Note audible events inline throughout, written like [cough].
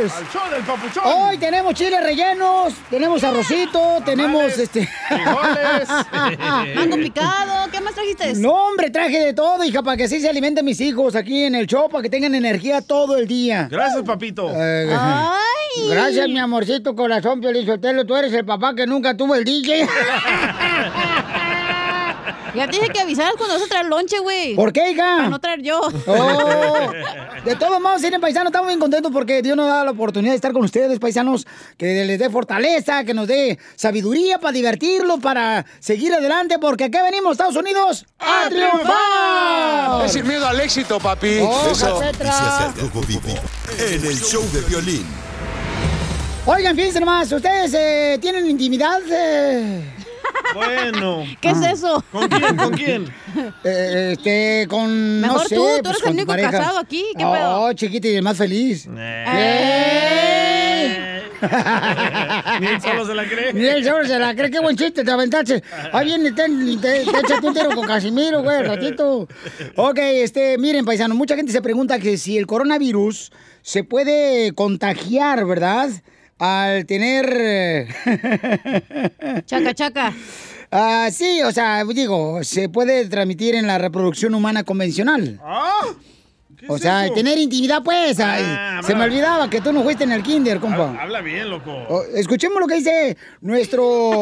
Al show del papuchón. Hoy tenemos chiles rellenos, tenemos arrocito, tenemos este. [laughs] Mango picado, ¿qué más trajiste? No, hombre, traje de todo, hija, para que así se alimenten mis hijos aquí en el show, para que tengan energía todo el día. Gracias, papito. Eh, Ay. Gracias, mi amorcito corazón, Piolín Sotelo. Tú eres el papá que nunca tuvo el DJ. [laughs] Ya te dije que avisaras cuando vas a traer lonche, güey. ¿Por qué, hija? Para no traer yo. Oh. De todos modos, miren, paisanos, estamos bien contentos porque Dios nos da la oportunidad de estar con ustedes, paisanos, que les dé fortaleza, que nos dé sabiduría para divertirlos, para seguir adelante, porque aquí venimos, Estados Unidos, a triunfar. Es sin miedo al éxito, papi. Oh, Eso. Vivo en el show de Piolín. Oigan, fíjense nomás, ¿ustedes eh, tienen intimidad? eh? Bueno. ¿Qué es eso? ¿Con quién? ¿Con quién? [laughs] Eh, este, con. Mejor no sé, tú, tú pues, eres el único pareja. casado aquí, ¿qué oh, pedo? chiquita y el más feliz. Eh. Ni él solo se la cree. [laughs] Ni él solo se la cree. Qué buen chiste te aventaste. Ahí viene, te, te, te échate un tiro con Casimiro, güey, ratito. Ok, este, miren, paisano, mucha gente se pregunta que si el coronavirus se puede contagiar, ¿verdad? Al tener... eh, [laughs] Chaca, chaca. Ah, sí, o sea, digo, se puede transmitir en la reproducción humana convencional. ¿Ah? ¿Qué O es sea, eso? tener intimidad, pues. ay, Ah, se me olvidaba que tú no fuiste en el kinder, compa. Habla, habla bien, loco. Oh, Escuchemos lo que dice nuestro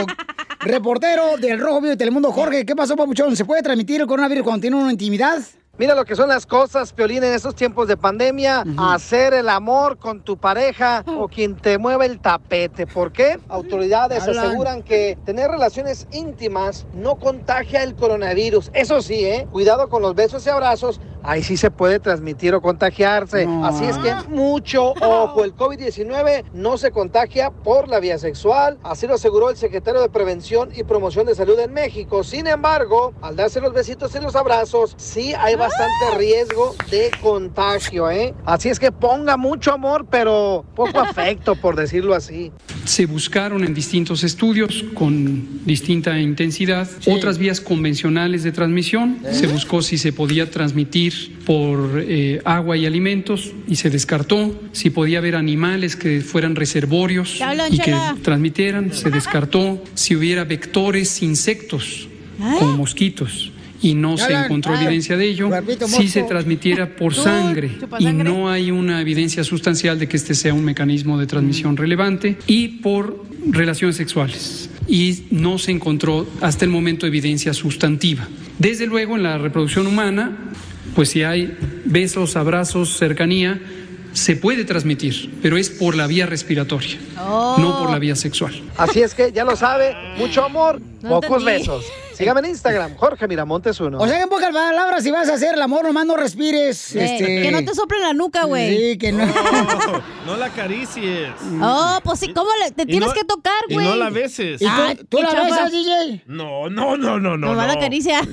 reportero del Rojo Vivo de Telemundo, Jorge. [laughs] ¿Qué pasó, papuchón? ¿Se puede transmitir el coronavirus cuando tiene una intimidad? Mira lo que son las cosas, Piolín, en estos tiempos de pandemia. Hacer el amor con tu pareja o quien te mueva el tapete. ¿Por qué? Autoridades Hablan. aseguran que tener relaciones íntimas no contagia el coronavirus. Eso sí, ¿eh? Cuidado con los besos y abrazos. Ahí sí se puede transmitir o contagiarse. No. Así es que mucho [laughs] ojo. El COVID-19 no se contagia por la vía sexual. Así lo aseguró el secretario de Prevención y Promoción de Salud en México. Sin embargo, al darse los besitos y los abrazos, sí hay bastante riesgo de contagio, ¿eh? Así es que ponga mucho amor, pero poco [laughs] afecto, por decirlo así. Se buscaron en distintos estudios con distinta intensidad otras vías convencionales de transmisión. Se buscó si se podía transmitir por eh, agua y alimentos y se descartó. Si podía haber animales que fueran reservorios y que transmitieran, se descartó. Si hubiera vectores insectos como mosquitos y no se encontró evidencia de ello, si se transmitiera por sangre y no hay una evidencia sustancial de que este sea un mecanismo de transmisión relevante y por relaciones sexuales. Y no se encontró hasta el momento evidencia sustantiva. Desde luego, en la reproducción humana, pues si hay besos, abrazos, cercanía, se puede transmitir, pero es por la vía respiratoria, Oh. no por la vía sexual. Así es que ya lo sabe, mucho amor, No pocos entendí. besos. Sígame en Instagram, Jorge Miramontes uno. O sea, en pocas palabras, si vas a hacer el amor, nomás no respires. Eh, este... Que no te soplen la nuca, güey. Sí, que no. No, no la acaricies. Oh, pues sí, ¿cómo le, te Y tienes no- que tocar, Y güey? no la beses. ¿Y tú, qué la chafa. besas, DJ? No, no, no, no, no. Nomás la no. caricia. [laughs]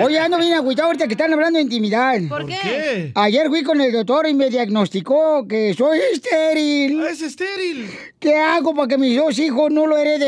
Oye, ando bien agüitado ahorita que están hablando de intimidad. ¿Por qué? qué? Ayer fui con el doctor y me diagnosticó que soy estéril. Ah, es estéril. ¿Qué hago para que mis dos hijos no lo hereden?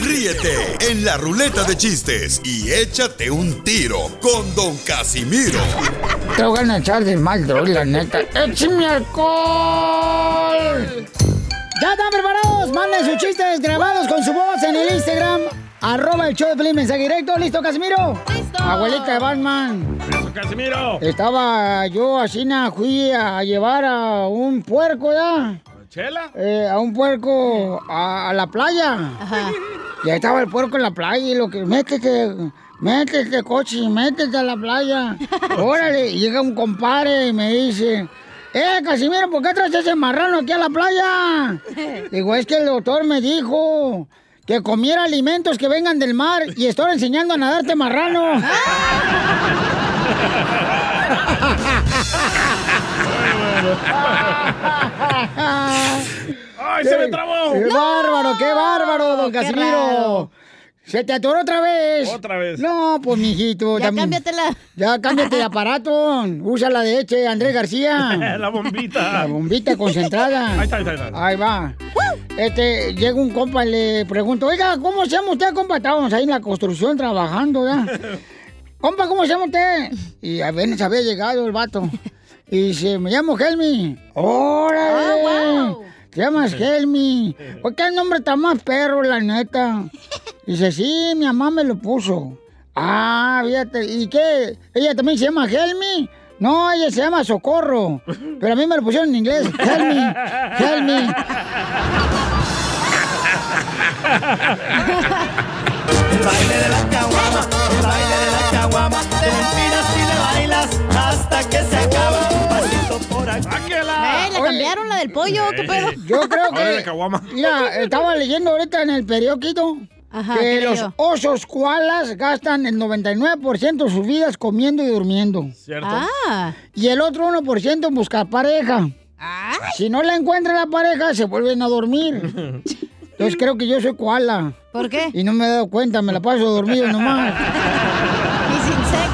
Ríete en la ruleta de chistes y échate un tiro con Don Casimiro. Te voy a echar de mal, droga, la neta. ¡Échame alcohol! ¡Ya están preparados! Manden sus chistes grabados con su voz en el Instagram. Arroba el show de Pelín, mensaje directo. ¿Listo, Casimiro? ¡Listo! Abuelita de Batman. Eso, Casimiro. Estaba yo así, na, fui a llevar a un puerco, ¿ya? ¿Chela? Eh, a un puerco a, a la playa. Ajá. Y ahí estaba el puerco en la playa y lo que, métete, métete, coche, métete a la playa. [laughs] Órale, y llega un compadre y me dice, eh, Casimiro, ¿por qué traes ese marrano aquí a la playa? [laughs] Digo, es que el doctor me dijo que comiera alimentos que vengan del mar y estoy enseñando a nadarte marrano. [laughs] [laughs] ¡Ay, se me trabó! ¡Qué bárbaro, qué bárbaro, don qué Casimiro! raro. ¿Se te atoró otra vez? Otra vez. No, pues, mijito. Ya también- cámbiatela. Ya cámbiate de [laughs] aparato. Usa la de Eche, Andrés García. [laughs] La bombita. La bombita concentrada. Ahí está, ahí está, ahí está. Ahí va. Este, llega un compa y le pregunto, oiga, ¿cómo se llama usted, compa? Estábamos ahí en la construcción trabajando, ¿ya? compa, ¿cómo se llama usted? Y apenas había llegado el vato. Y dice, me llamo Helmi. ¡Órale! Ah, wow. Te llamas Helmi. [laughs] ¿Por qué el nombre está más perro, la neta? Dice, sí, mi mamá me lo puso. Ah, fíjate. ¿Y qué? ¿Ella también se llama Helmi? No, ella se llama Socorro. Pero a mí me lo pusieron en inglés. Helmi. Helmi. El baile de la caguama, el baile de la caguama. Te empinas y le bailas hasta que se cambiaron la del pollo, ¿qué pedo? Yo creo que. caguama. Mira, estaba leyendo ahorita en el periódico Ajá, que ¿qué los osos koalas gastan el 99% de sus vidas comiendo y durmiendo. ¿Cierto? Ah. Y el otro 1% en buscar pareja. Ay. Si no la encuentra la pareja, se vuelven a dormir. Entonces creo que yo soy koala. ¿Por qué? Y no me he dado cuenta, me la paso dormido nomás. [laughs] Y sin sex.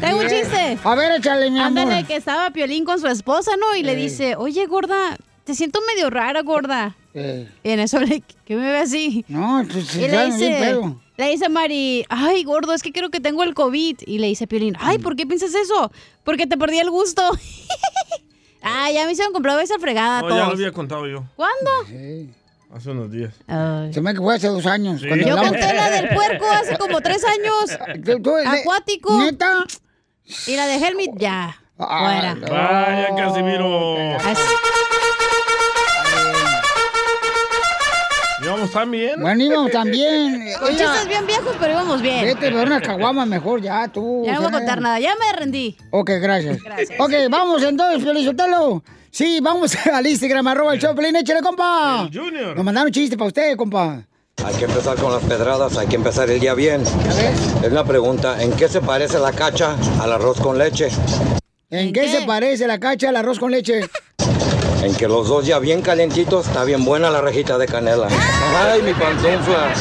Tengo un chiste. A ver, échale, mi amor. Ándale, que estaba Piolín con su esposa, ¿no? Y le dice, oye, gorda, te siento medio rara, gorda. Eh, Y en eso le, ¿qué me ve así? no, pues Y le bien dice, pedo. le dice Mari, ay, gordo, es que creo que tengo el COVID. Y le dice Piolín, ay, ¿por qué piensas eso? Porque te perdí el gusto. [laughs] ah, ya me hicieron comprar esa fregada No, todos. ya lo había contado yo. ¿Cuándo? Sí. Hace unos días. Ay. Se me fue hace dos años. Sí. Yo hablamos- conté la del puerco hace como tres años. Tú- tú- ne- Acuático. ¿Neta? Y la de Helmut, ya. Ah, Fuera. no. Vaya, Casimiro. ¿Íbamos tan bien? Bueno, íbamos también. [laughs] Con chistes bien viejos, pero íbamos bien. Vete por una caguama mejor ya, tú. Ya no voy a contar nada, ya me rendí. Ok, gracias. Gracias. Ok, vamos entonces, Felizotelo. Sí, vamos [laughs] al Instagram, arroba el show, Pelín, échale, compa. El Junior. Nos mandaron chiste para usted, compa. Hay que empezar con las pedradas, hay que empezar el día bien. Es una pregunta, ¿en qué se parece la cacha al arroz con leche? ¿En, ¿En qué, qué? se parece la cacha al arroz con leche? En que los dos ya bien calentitos, está bien buena la rejita de canela. Ay, mi pantufla.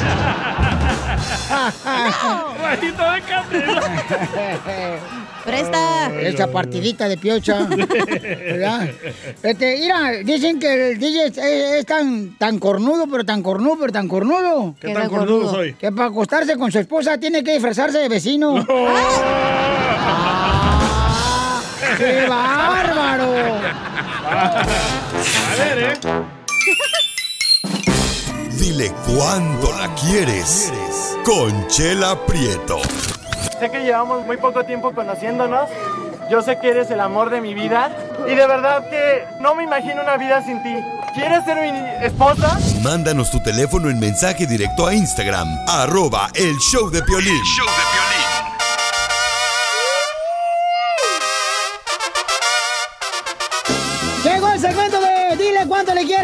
[laughs] Rajito de canela. [laughs] Presta. Esa partidita de piocha. [laughs] ¿Verdad? Este, mira, dicen que el DJ es, es tan, tan cornudo, pero tan cornudo, pero tan cornudo. ¿Qué Qué tan cornudo soy? Que para acostarse con su esposa tiene que disfrazarse de vecino. ¡Ah! [laughs] ¡Qué bárbaro! A ver, ¿eh? Dile cuándo la quieres. Conchela Prieto. Sé que llevamos muy poco tiempo conociéndonos. Yo sé que eres el amor de mi vida. Y de verdad que no me imagino una vida sin ti. ¿Quieres ser mi esposa? Mándanos tu teléfono en mensaje directo a Instagram, arroba el show de Piolín. Llegó el segmento de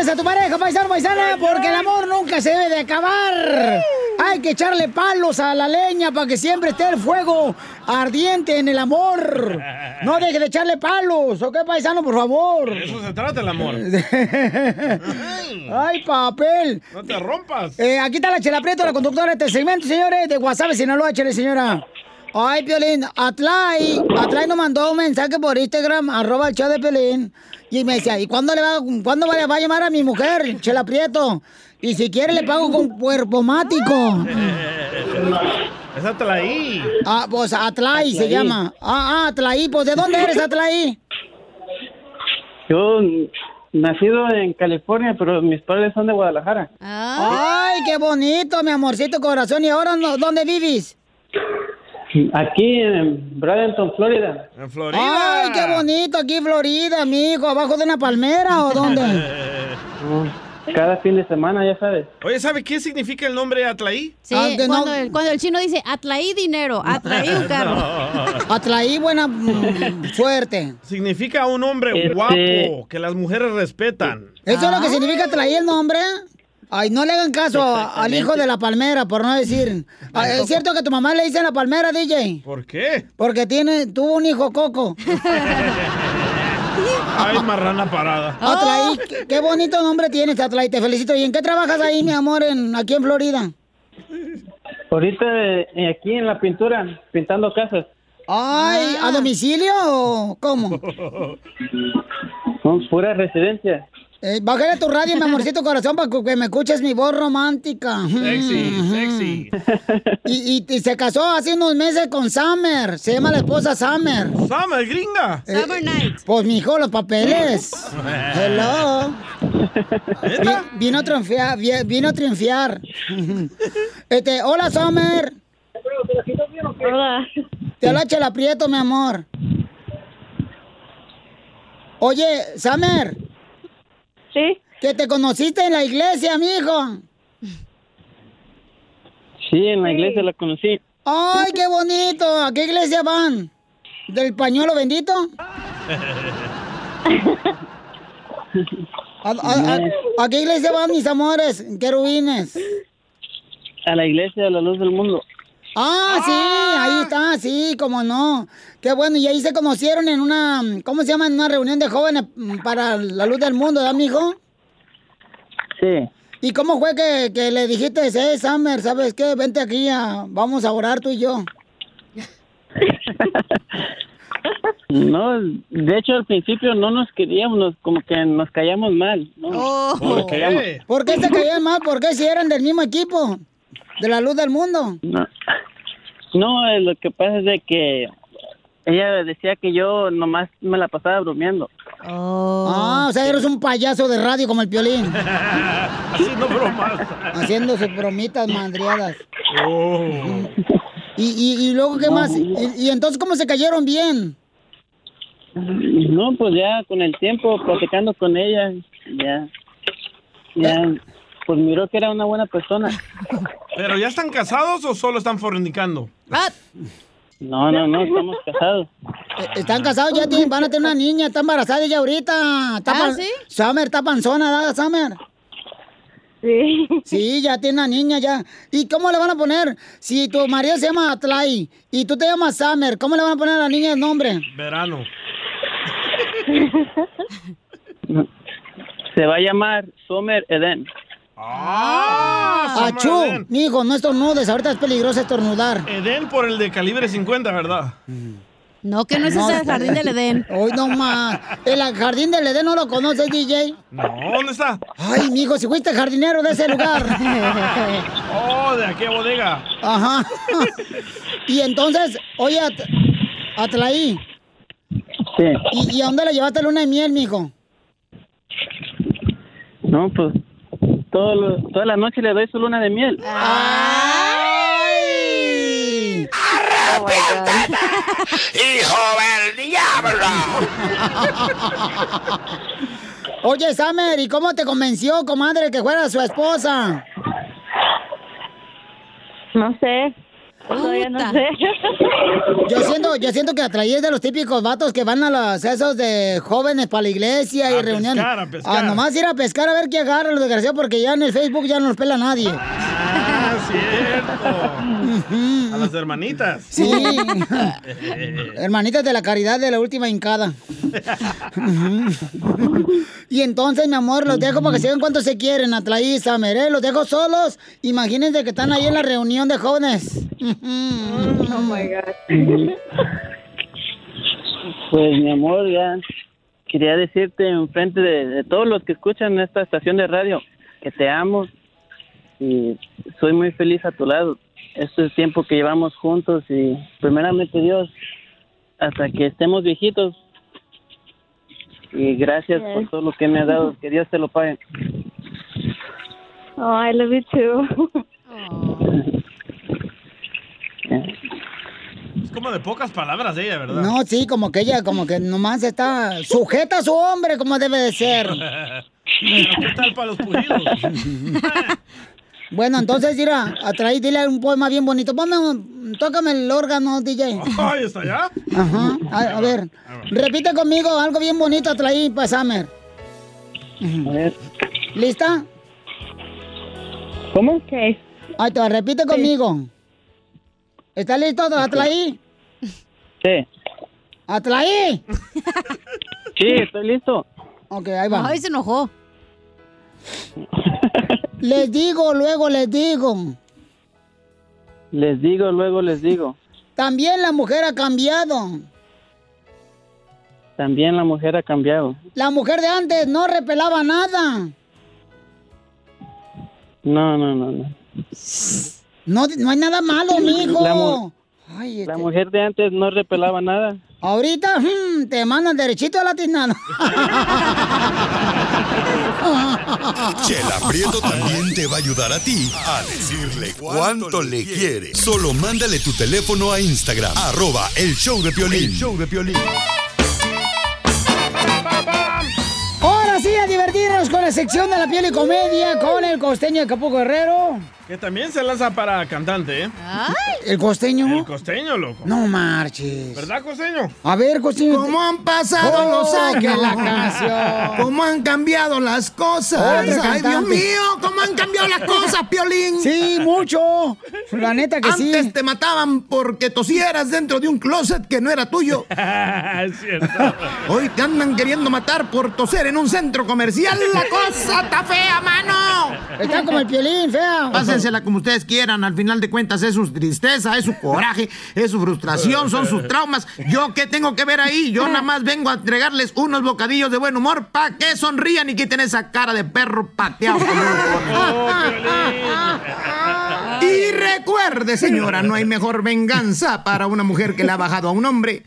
a tu pareja, paisano, paisana, porque el amor nunca se debe de acabar. Hay que echarle palos a la leña para que siempre esté el fuego ardiente en el amor. No deje de echarle palos, ¿ok, paisano, por favor? De eso se trata el amor. [laughs] Ay, papel. No te rompas. Eh, aquí está la Chela Prieto, la conductora de este segmento, señores, de WhatsApp, Sinaloa, chele, señora. Ay, Piolín, Atlay, Atlay nos mandó un mensaje por Instagram, arroba el show de Piolín, y me decía, ¿y cuándo le va, cuándo va, va a llamar a mi mujer, Chela Prieto? Y si quiere le pago con cuerpo mático. [laughs] Es Atlaí. Ah, pues Atlay se Atlaí. llama. Ah, ah, Atlay, pues ¿de dónde eres, Atlay? Yo nacido en California, pero mis padres son de Guadalajara. Ay, qué bonito, mi amorcito corazón. ¿Y ahora no- dónde vives? Aquí en Bradenton, Florida. En Ay, qué bonito aquí en Florida, amigo. ¿Abajo de una palmera o dónde? [laughs] Cada fin de semana, ya sabes. Oye, ¿sabe qué significa el nombre Atlaí? Sí, cuando, el, cuando el chino dice, atraí dinero, atraí un [laughs] carro. Atraí buena mm, [laughs] suerte. Significa un hombre Este- guapo, que las mujeres respetan. ¿Eso es lo que Ah. significa traer el nombre? Ay, no le hagan caso a- al hijo de la palmera, por no decir. [laughs] Ah, ¿Es cierto que tu mamá le dice la palmera, DJ? ¿Por qué? Porque tiene, tuvo un hijo coco. Ay, marrana parada. Atlaí, qué, qué bonito nombre tienes, Atlaí. Te felicito. ¿Y en qué trabajas ahí, mi amor, en, aquí en Florida? Ahorita eh, aquí en la pintura, pintando casas. Ay, ¿a domicilio o cómo? [laughs] Son pura residencia. Eh, bájale tu radio, mi amorcito [laughs] corazón, para que me escuches mi voz romántica. Sexy, sexy. [laughs] Y, y- y se casó hace unos meses con Summer. Se llama la esposa Summer. Summer, gringa. Summer Night. Pues, mijo, los papeles. [laughs] Hello. Vi- vino a triunfar, vi- vino a triunfar. Este, hola, Summer. Hola. Te habla Chela Prieto, mi amor. Oye, Summer. Sí. Que te conociste en la iglesia, mijo. Sí, en la iglesia la conocí. Ay, qué bonito. ¿A qué iglesia van? ¿Del pañuelo bendito? [laughs] ¿A, a- a- a qué iglesia van, mis amores? Querubines. A la iglesia de la luz del mundo. Ah, sí, ahí está, sí, cómo no. Qué bueno, y ahí se conocieron en una, ¿cómo se llama? En una reunión de jóvenes mm, para la luz del mundo, ¿verdad, mijo? Sí. ¿Y cómo fue que, que le dijiste, eh, Summer, ¿sabes qué? Vente aquí, a- vamos a orar tú y yo. [laughs] No, de hecho al principio no nos queríamos, nos- como que nos callamos mal. ¿no? Oh. Nos callamos. ¿Por qué se caían mal? ¿Por qué si eran del mismo equipo? De la luz del mundo. No, no eh, lo que pasa es de que ella decía que yo nomás me la pasaba bromeando. Ah, o sea, eres un payaso de radio como el piolín. [laughs] Haciendo bromas. Haciendo sus bromitas mandriadas. Oh. Y, y, y luego, ¿qué más? ¿Y, y entonces cómo se cayeron bien? No, pues ya con el tiempo platicando con ella, ya, ya, pues miró que era una buena persona. ¿Pero ya están casados o solo están fornicando? No, no, no, estamos casados. Eh, Están casados, ya tienen, van a tener una niña, está embarazada ella ahorita. Está ¿Ah, sí? Summer, está panzona, ¿verdad, Summer? Sí. Sí, ya tiene una niña ya. ¿Y cómo le van a poner? Si tu marido se llama Atlay y tú te llamas Summer, ¿cómo le van a poner a la niña el nombre? Verano. [laughs] Se va a llamar Summer Eden. Ah, Achú, mijo, no estornudes, ahorita es peligroso estornudar. Edén por el de calibre 50, ¿verdad? No, que no es ese el jardín del Edén. [laughs] Hoy no más. El jardín del Edén no lo conoces, DJ. No, ¿dónde está? Ay, mijo, si fuiste jardinero de ese lugar. [laughs] Oh, de aquella bodega. Ajá. [laughs] Y entonces, oye, At- Atlaí, Sí. ¿y, y a dónde la llevaste a luna de miel, mijo? No, pues todo lo- toda la noche le doy su luna de miel. ¡Ay! Oh God. ¡Hijo del diablo! Oye, Samer, ¿y cómo te convenció, comadre, que fuera su esposa? No sé. Todavía no sé. Yo siento, yo siento que Atraí es de los típicos vatos que van a los esos de jóvenes para la iglesia y A reuniones. pescar, a pescar. Ah, nomás ir a pescar a ver qué agarra los desgraciados porque ya en el Facebook ya no los pela nadie. Ah, cierto. A las hermanitas. Sí. [laughs] Hermanitas de la caridad de la última hincada. y entonces, mi amor, los dejo para que se vean cuánto se quieren, Atlaí, Samer, ¿eh? Los dejo solos. Imagínense que están ahí en la reunión de jóvenes. Oh my God. Pues mi amor, ya quería decirte en frente de, de todos los que escuchan esta estación de radio que te amo y soy muy feliz a tu lado. Este tiempo que llevamos juntos y primeramente Dios, hasta que estemos viejitos. Y gracias por todo lo que me ha dado. Que Dios te lo pague. Oh, I love you too. [laughs] Es como de pocas palabras ella, ¿verdad? No, sí, como que ella, como que nomás está sujeta a su hombre, como debe de ser. [laughs] Pero, ¿Qué tal para los pulidos? [laughs] Bueno, entonces, mira, Atraí, dile un poema bien bonito. Ponme, un- tócame el órgano, DJ. Ay, ¿está allá? Ajá. A, a ver, repite conmigo algo bien bonito, Atraí, para Summer. ¿Lista? ¿Cómo? Ok. Ahí te va, repite conmigo. ¿Está listo, Atlaí? Sí. ¡Atlaí! [laughs] Sí, estoy listo. Ok, ahí va. Ay, se enojó. [laughs] Les digo, luego les digo. Les digo, luego les digo. También la mujer ha cambiado. También la mujer ha cambiado. La mujer de antes no repelaba nada. No, no, no, no. No, no hay nada malo, mijo. La mu- Ay, este- La mujer de antes no repelaba nada. Ahorita hmm, te mandan derechito a la tiznada. Chela Prieto también te va a ayudar a ti a decirle cuánto le quiere. Solo mándale tu teléfono a Instagram, arroba el show de Piolín. El show de Piolín. Ahora sí, a divertirnos con la sección de la piel y comedia con el costeño de Capuco Guerrero. Que también se lanza para cantante, ¿eh? ¿El costeño? El costeño, loco. No marches. ¿Verdad, costeño? A ver, costeño. ¿Cómo han pasado los Oh, años? que la canción. ¿Cómo han cambiado las cosas? Otro Ay, Dios mío, ¿cómo han cambiado las cosas, Piolín? Sí, mucho. La neta que sí. Antes te mataban porque tosieras dentro de un closet que no era tuyo. [laughs] es cierto. Hoy te andan queriendo matar por toser en un centro comercial. La cosa está fea, mano. Está como el piolín, fea. Pásensela como ustedes quieran. Al final de cuentas es su tristeza, es su coraje, es su frustración, son sus traumas. ¿Yo qué tengo que ver ahí? Yo nada más vengo a entregarles unos bocadillos de buen humor para que sonrían y quiten esa cara de perro pateado. Y recuerde, señora, no hay mejor venganza para una mujer que le ha bajado a un hombre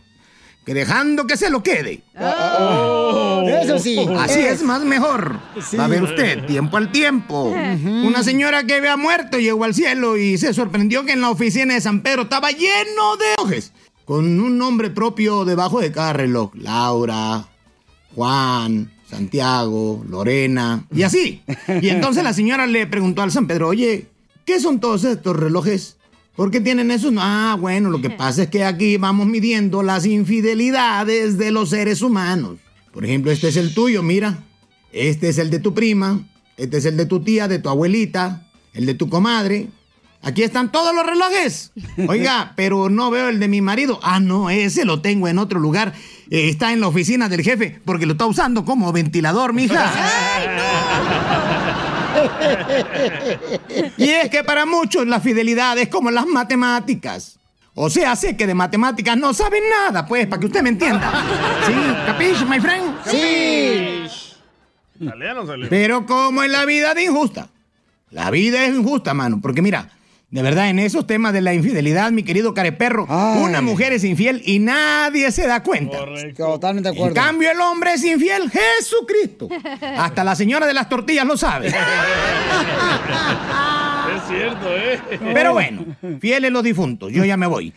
que dejando que se lo quede. Eso sí. Así Eh. es más mejor. Va a ver usted, tiempo al tiempo. Una señora que había muerto llegó al cielo y se sorprendió que en la oficina de San Pedro estaba lleno de hojes. Con un nombre propio debajo de cada reloj. Laura, Juan, Santiago, Lorena y así. Y entonces la señora le preguntó al San Pedro, oye, ¿qué son todos estos relojes? ¿Por qué tienen eso? Ah, bueno, lo que [laughs] pasa es que aquí vamos midiendo las infidelidades de los seres humanos. Por ejemplo, este es el tuyo, mira. Este es el de tu prima. Este es el de tu tía, de tu abuelita. El de tu comadre. Aquí están todos los relojes. [laughs] Oiga, pero no veo el de mi marido. Ah, no, ese lo tengo en otro lugar. Eh, está en la oficina del jefe porque lo está usando como ventilador, mija. [laughs] [laughs] Y es que para muchos la fidelidad es como las matemáticas. O sea, sé que de matemáticas no saben nada, pues, para que usted me entienda. ¿Sí? ¿Capiche, my friend? Sí. Pero como en la vida de injusta. La vida es injusta, mano. Porque mira, de verdad, en esos temas de la infidelidad, mi querido careperro, una mujer es infiel y nadie se da cuenta. Totalmente de En acuerdo. cambio, el hombre es infiel, Jesucristo. Hasta la señora de las tortillas lo sabe. [laughs] Es cierto, ¿eh? Pero bueno, fieles los difuntos, yo ya me voy.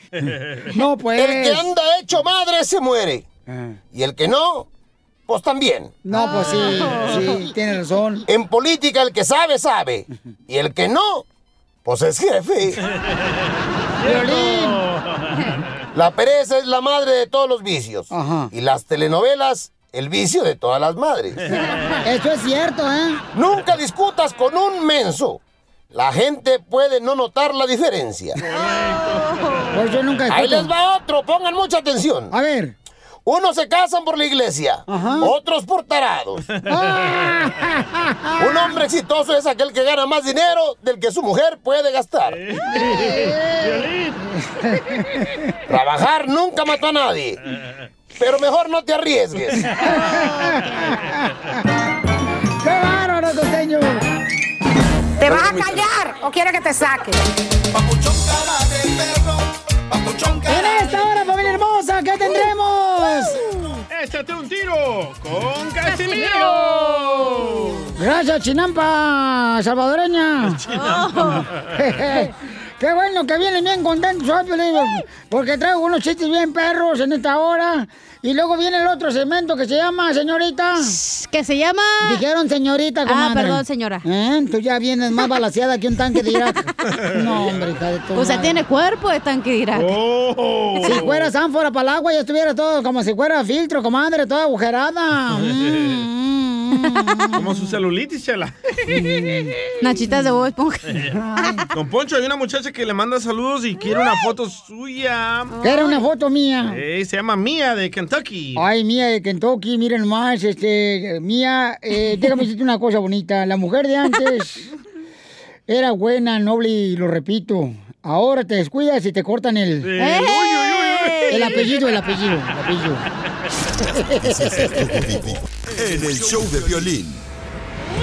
No, pues. El que anda hecho madre se muere. Y el que no, pues también. No, pues sí, sí, tiene razón. En política el que sabe, sabe. Y el que no, Pues es jefe. Violín. [laughs] La pereza es la madre de todos los vicios. Y las telenovelas, el vicio de todas las madres. [laughs] Eso es cierto, ¿eh? Nunca discutas con un menso. La gente puede no notar la diferencia. Pues yo nunca Ahí les va otro, pongan mucha atención. A ver. Unos se casan por la iglesia, otros por tarados. [laughs] Un hombre exitoso es aquel que gana más dinero del que su mujer puede gastar. Trabajar nunca mató a nadie, pero mejor no te arriesgues. [laughs] ¡Qué bárbaro, costeño! ¿Te vas a callar o quieres que te saque? En esta hora, familia hermosa, ¿qué tendremos? ¡Échate un tiro con Casimiro! Gracias, Chinampa, salvadoreña. Chinampa. [laughs] [laughs] Qué bueno que vienen bien contentos hoy, porque traigo unos chistes bien perros en esta hora. Y luego viene el otro segmento que se llama, señorita. ¿Qué se llama? Dijeron señorita, comadre. Ah, perdón, señora. ¿Eh? Tú ya vienes más balaseada que un tanque de Irak. [laughs] No, hombre, hija de tu O sea, madre. tiene cuerpo de tanque de Irak. Oh. Si fuera ánfora para el agua, ya estuviera todo como si fuera filtro, comadre, toda agujerada. [laughs] Como su celulitis, chela. Nachitas de Bob Esponja. Don Poncho, hay una muchacha que le manda saludos y quiere una foto suya. Quiere una foto mía. Eh, se llama Mía de Kentucky. Ay, Mía de Kentucky, miren más, este, Mía, eh, déjame decirte una cosa bonita. La mujer de antes [laughs] era buena, noble y lo repito. Ahora te descuidas y te cortan el... Eh, uy, uy, El apellido, el apellido, el apellido. [laughs] En el show de violín.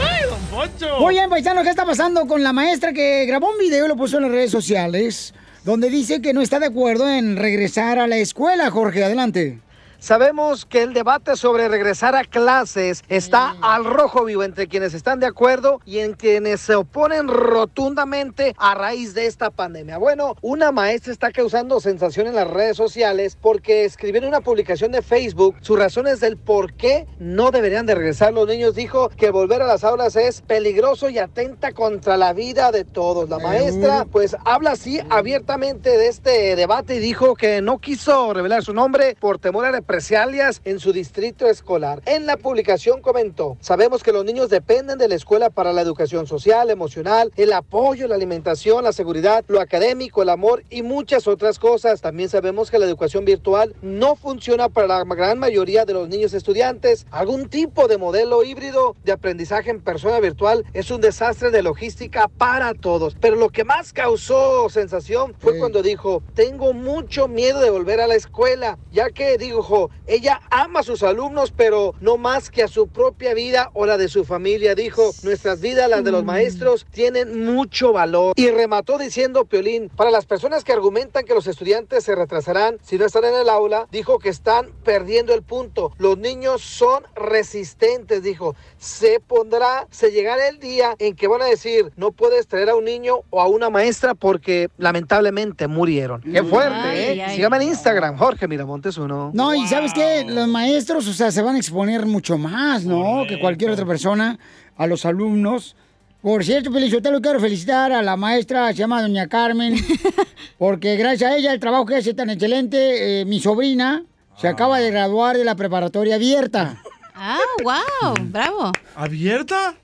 ¡Ay, don Poncho! Muy bien, paisano, ¿qué está pasando con la maestra que grabó un video y lo puso en las redes sociales? Donde dice que no está de acuerdo en regresar a la escuela, Jorge, adelante. Sabemos que el debate sobre regresar a clases está al rojo vivo entre quienes están de acuerdo y en quienes se oponen rotundamente a raíz de esta pandemia. Bueno, una maestra está causando sensación en las redes sociales porque escribió en una publicación de Facebook sus razones del por qué no deberían de regresar los niños. Dijo que volver a las aulas es peligroso y atenta contra la vida de todos. La maestra pues habla así abiertamente de este debate y dijo que no quiso revelar su nombre por temor a represalias en su distrito escolar. En la publicación comentó, sabemos que los niños dependen de la escuela para la educación social, emocional, el apoyo, la alimentación, la seguridad, lo académico, el amor y muchas otras cosas. También sabemos que la educación virtual no funciona para la gran mayoría de los niños estudiantes. Algún tipo de modelo híbrido de aprendizaje en persona virtual es un desastre de logística para todos. Pero lo que más causó sensación fue cuando dijo, tengo mucho miedo de volver a la escuela, ya que dijo, ella ama a sus alumnos, pero no más que a su propia vida o la de su familia. Dijo, nuestras vidas, las de los maestros, tienen mucho valor. Y remató diciendo, Piolín, para las personas que argumentan que los estudiantes se retrasarán si no están en el aula, dijo que están perdiendo el punto. Los niños son resistentes, dijo. Se pondrá, se llegará el día en que van a decir, no puedes traer a un niño o a una maestra porque lamentablemente murieron. Qué fuerte, Ay, ¿eh? ay. Sígame en Instagram, Jorge Miramontes uno. No, y sabes qué, los maestros, o sea, se van a exponer mucho más, ¿no? Que cualquier otra persona, a los alumnos. Por cierto, Felizotelo, quiero felicitar a la maestra, se llama Doña Carmen, [laughs] porque gracias a ella, el trabajo que hace tan excelente, eh, mi sobrina se acaba de graduar de la preparatoria abierta. Ah, wow, bravo. ¿Abierta?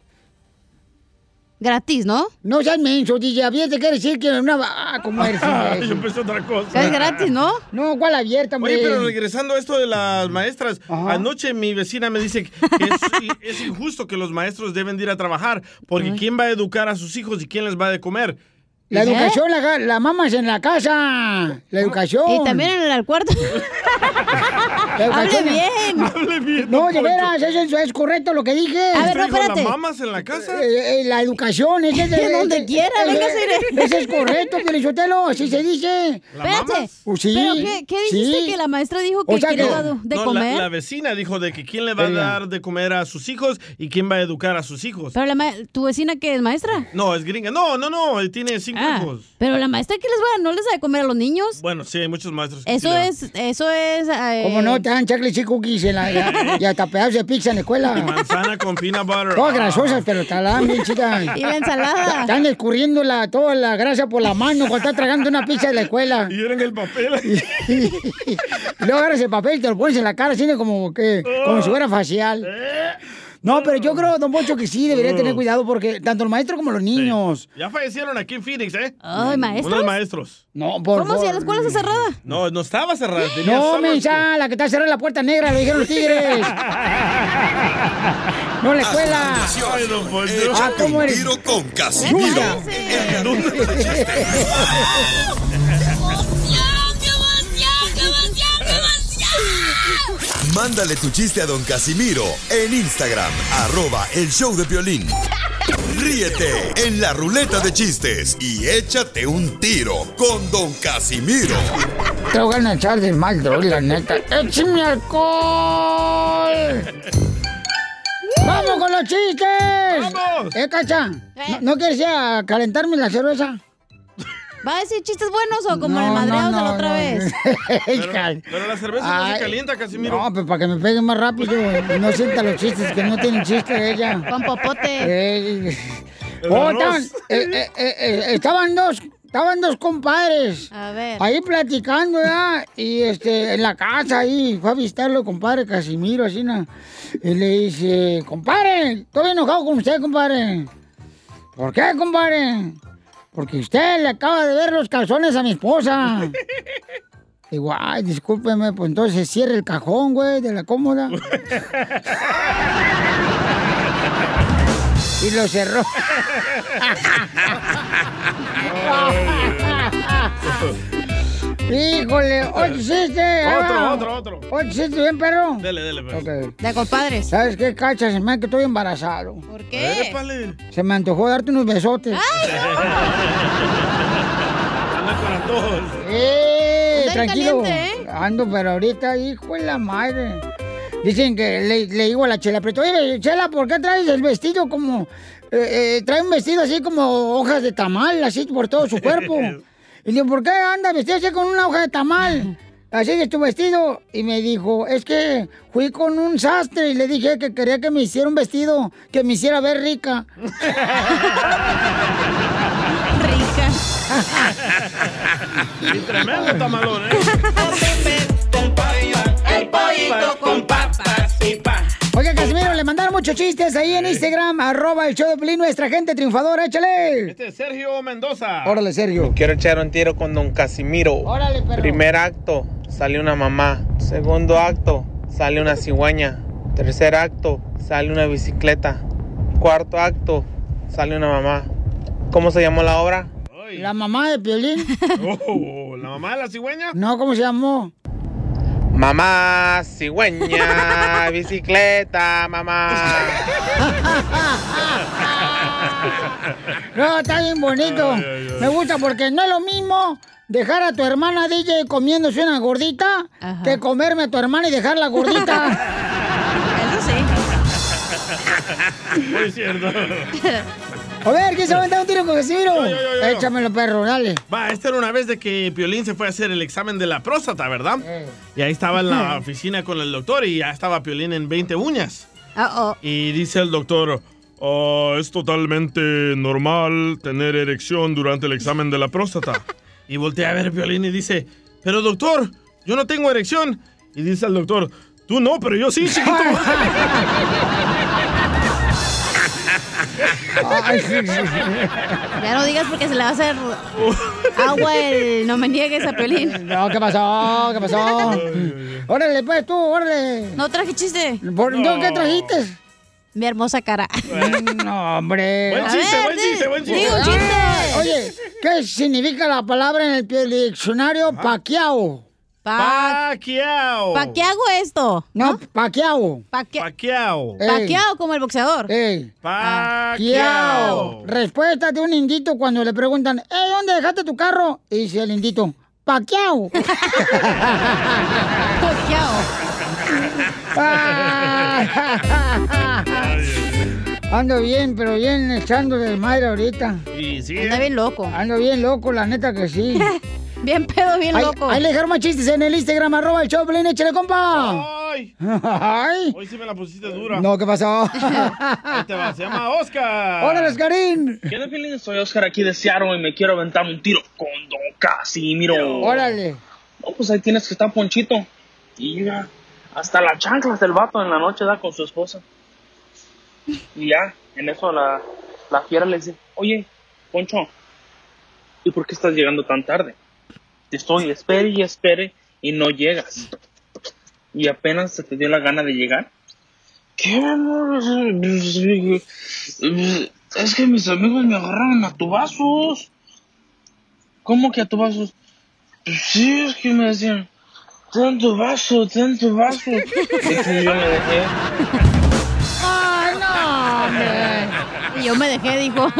Gratis, ¿no? No seas menso, DJ, abierta quiere decir que una... Ah, ¿cómo eres? [laughs] Yo pensé otra cosa. Es gratis, ¿no? No, ¿cuál abierta, hombre? Oye, pero regresando a esto de las maestras, anoche mi vecina me dice que es, [laughs] es injusto que los maestros deben de ir a trabajar, porque ¿quién va a educar a sus hijos y quién les va de comer? La educación, la, la mamas en la casa. La educación. Y también en el cuarto. [laughs] La Hable bien. Hable bien. No, de veras, eso es, es correcto lo que dije. A ver, no, ¿Usted dijo espérate. las mamas en la casa? Eh, eh, la educación, ese es de, [laughs] Donde ese- quiera, véngase, iré. Ese es correcto, Pelizotelo, así se dice. Espérate. Pues sí, ¿Pero qué, qué dijiste sí. que la maestra dijo que O sea quién que- le va a de No, la- comer? La, vecina dijo de que quién le va a dar de comer a sus hijos y quién va a educar a sus hijos. Pero la ma- tu vecina que es maestra. No, es gringa. No, no, no, tiene cinco Ah, pero la maestra, ¿qué les va a dar? ¿No les da de comer a los niños? Bueno, sí, hay muchos maestros. que Eso es, eso es... eh, Como no, te dan chocolates y cookies en la, y, [laughs] y hasta pedazos de pizza en la escuela. Manzana con peanut butter. Todas grasosas, pero te la dan bien chica. [laughs] Y la ensalada. Están escurriendo la, toda la grasa por la mano cuando estás tragando una pizza de la escuela. Y eran el papel. [laughs] Y luego agarras el papel y te lo pones en la cara, así como que, como si fuera facial. No, pero yo creo, don Poncho, que sí debería tener cuidado porque tanto el maestro como los niños. Ya fallecieron aquí en Phoenix, ¿eh? Ay, ¿maestros? Unos maestros. No, por ¿Cómo si la escuela está cerrada? No, no estaba cerrada. tenía No, mensa, la que está cerrada la puerta negra, lo dijeron los tigres. [laughs] No, la escuela. Ay, don Poncho. Ah, ¿cómo eres? tiro con Casimiro. [laughs] Mándale tu chiste a don Casimiro en Instagram, arroba el show de violín. Ríete en la ruleta de chistes y échate un tiro con don Casimiro. Te voy a echar de mal, droga, la neta. ¡Échame alcohol! ¡Vamos con los chistes! ¡Vamos! ¿Eh, cacha? ¿No, no quieres ir a calentarme la cerveza? ¿Va a decir chistes buenos o como No, el madreado no, de la no, otra no. vez? [laughs] Pero, pero la cerveza no Ay, se calienta, Casimiro. No, pues para que me peguen más rápido no sienta los chistes que no tienen chiste ella. Con popote. Eh, oh, estaban, eh, eh, estaban dos, estaban dos compadres. A ver. Ahí platicando, ¿ya? Y este, en la casa ahí, fue a visitarlo compadre Casimiro, así, ¿no? Y le dice, compadre, estoy enojado con usted, compadre. ¿Por qué, compadre? Porque usted le acaba de ver los calzones a mi esposa. [laughs] Digo, ay, discúlpeme, pues entonces cierre el cajón, güey, de la cómoda. [laughs] y lo cerró. [laughs] Híjole, otro chiste. Otro, otro, otro. Otro chiste, bien, perro. Dele, dele, pues. Ok. De compadres. ¿Sabes qué, cacha? Se me hace que estoy embarazado. ¿Por qué? Épale. Se me antojó darte unos besotes. [laughs] Anda con antojos. ¡Eh! Tranquilo. caliente, ¿eh? Ando, pero ahorita, hijo de la madre. Dicen que le, le digo a la chela, pero oye, chela, ¿por qué traes el vestido como... eh, eh, trae un vestido así como hojas de tamal, así por todo su cuerpo? [laughs] Y le digo, ¿por qué anda vestido así con una hoja de tamal? Así es tu vestido. Y me dijo, es que fui con un sastre y le dije que quería que me hiciera un vestido que me hiciera ver rica. Rica. Y tremendo tamalón, ¿eh? [laughs] El pollito con. Oiga, Casimiro, le mandaron muchos chistes ahí en Instagram, arroba el show de Pelín, nuestra gente triunfadora, échale. Este es Sergio Mendoza. Órale, Sergio. Quiero echar un tiro con don Casimiro. Órale, perro. Primer acto, sale una mamá. Segundo acto, sale una cigüeña. Tercer acto, sale una bicicleta. Cuarto acto, sale una mamá. ¿Cómo se llamó la obra? La mamá de Piolín. [laughs] Oh, ¿La mamá de la cigüeña? No, ¿cómo se llamó? Mamá, cigüeña, [laughs] bicicleta, mamá. [laughs] No, está bien bonito. Me gusta porque no es lo mismo dejar a tu hermana DJ comiéndose una gordita que comerme a tu hermana y dejarla gordita. [laughs] Eso sí. Muy cierto. A ver, ¿quién se va a aventar un tiro con Casimiro? Yo, yo. Échamelo, perro, dale. Va, esta era una vez de que Piolín se fue a hacer el examen de la próstata, ¿verdad? Eh. Y ahí estaba en la [laughs] oficina con el doctor y ya estaba Piolín en 20 uñas. Uh-oh. Y dice el doctor, "Ah, es totalmente normal tener erección durante el examen de la próstata. [laughs] y voltea a ver a Piolín y dice, pero doctor, yo no tengo erección. Y dice el doctor, tú no, pero yo sí, chiquito. [laughs] Ay, sí, sí, sí. Ya no digas porque se le va a hacer agua el no me niegues a Pelín. No, ¿qué pasó? ¿Qué pasó? órale, pues tú, órale. No traje chiste. ¿Por, ¿no, ¿Qué trajiste? Mi hermosa cara. No, hombre. Buen chiste, ver, buen chiste, buen chiste. Digo chiste. Oye, ¿qué significa la palabra en el diccionario paquiao? Pa Paquiao. ¿Pa qué hago esto? No, paquiao. ¿Pa qué? Paquiao. Ey. Paqueado como el boxeador. Ey. Paquiao. Paquiao. Respuesta de un indito cuando le preguntan, "Ey, ¿dónde dejaste tu carro? Y dice el indito, paquiao. [laughs] Paqueado. Ando bien, pero bien echando de madre ahorita. Y sí. Anda bien loco. Ando bien loco, la neta que sí. [laughs] bien pedo, bien Ahí- loco. Ahí le dejaron más chistes en el Instagram, arroba el Piolín, échale, compa. ¡Ay! Ay. Hoy sí me la pusiste dura. No, ¿qué pasó? [laughs] Ahí te va, se llama Oscar. ¡Hola, Oscarín! ¿Qué onda, Piolín? Soy Oscar aquí de Seattle y me quiero aventar un tiro con Don Casimiro. Órale. No, pues ahí tienes que estar Ponchito. Y ya, hasta las chanclas del vato en la noche da con su esposa. Y ya, en eso la, la fiera le dice, oye, Poncho, ¿y por qué estás llegando tan tarde? Te estoy espere y espere y no llegas. Y apenas se te dio la gana de llegar. ¿Qué, amor? Es que mis amigos me agarraron a tubazos. ¿Cómo que a tubazos? Pues sí, es que me decían, ten tu vaso, ten tu vaso. [laughs] Y yo me dejé. Y yo me dejé, dijo. [laughs]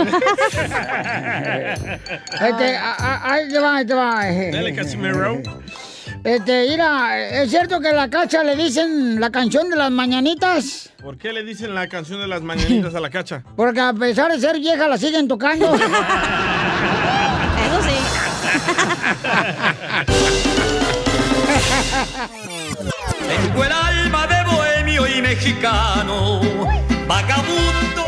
Este, a- a- ahí te va, ahí te va. Dale, Casimiro. Este, mira, ¿es cierto que a la cacha le dicen la canción de las mañanitas? ¿Por qué le dicen la canción de las mañanitas a la cacha? [laughs] Porque a pesar de ser vieja la siguen tocando. [laughs] Eso sí. Tengo el alma de bohemio y mexicano, vagabundo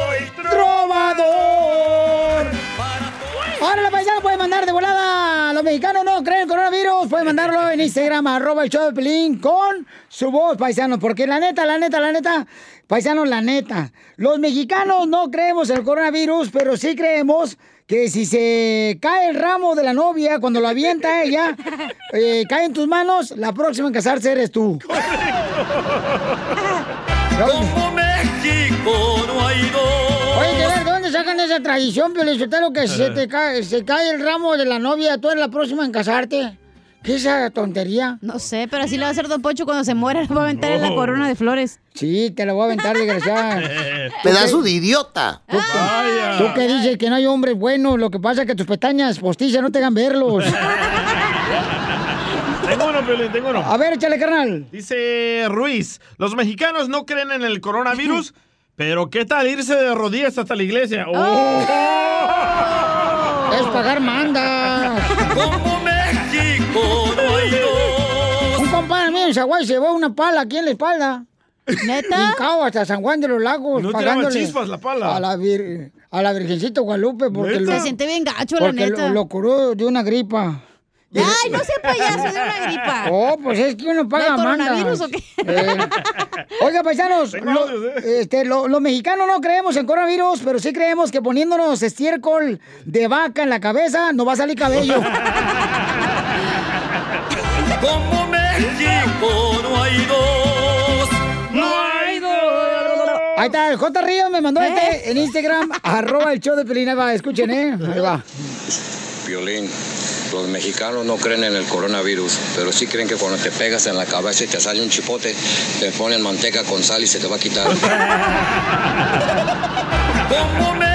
Ahora la paisana puede mandar de volada. Los mexicanos no creen el coronavirus. Pueden mandarlo en Instagram, arroba el show de Pelín, con su voz, paisanos. Porque la neta, la neta, la neta, paisanos, la neta. Los mexicanos no creemos en el coronavirus, pero sí creemos que si se cae el ramo de la novia cuando lo avienta ella, [laughs] eh, cae en tus manos, la próxima en casarse eres tú. Como México no hay dos. Oye, de ver, ¿de dónde sacan esa tradición, Piolichotelo, que se te cae, se cae el ramo de la novia, tú eres la próxima en casarte? ¿Qué es esa tontería? No sé, pero así le va a hacer Don Pocho cuando se muera. Le va a aventar en la corona de flores. Sí, te la voy a aventar, desgraciada. [laughs] Pedazo de idiota. ¿Tú, tú que dices que no hay hombres buenos, lo que pasa es que tus pestañas postizas no te hagan verlos. [laughs] Tengo uno, Piolín, tengo uno. A ver, échale, carnal. Dice Ruiz, los mexicanos no creen en el coronavirus, [laughs] pero ¿qué tal irse de rodillas hasta la iglesia? ¡Oh! Es pagar mandas. Como México no hay dos. Un compadre mío en Zaguay se llevó una pala aquí en la espalda. ¿Neta? Hincao hasta San Juan de los Lagos. ¿No pagándole chispas la pala? A la, vir- a la Virgencita Guadalupe. Porque Se lo, siente bien gacho, la neta. lo, lo curó de una gripa. Ay, no sea payaso de una gripa. Oh, pues es que uno paga ¿De coronavirus o qué? Eh, oiga, paisanos, lo- este, lo- los mexicanos no creemos en coronavirus, pero sí creemos que poniéndonos estiércol de vaca en la cabeza nos va a salir cabello. [laughs] Como México no hay dos. No hay dos. Ahí está, el J. Ríos me mandó ¿Eh? este en Instagram, arroba el show de Pelín. Ahí va, escuchen, ¿eh? Ahí va. Violín, los mexicanos no creen en el coronavirus, pero sí creen que cuando te pegas en la cabeza y te sale un chipote, te ponen manteca con sal y se te va a quitar. Como México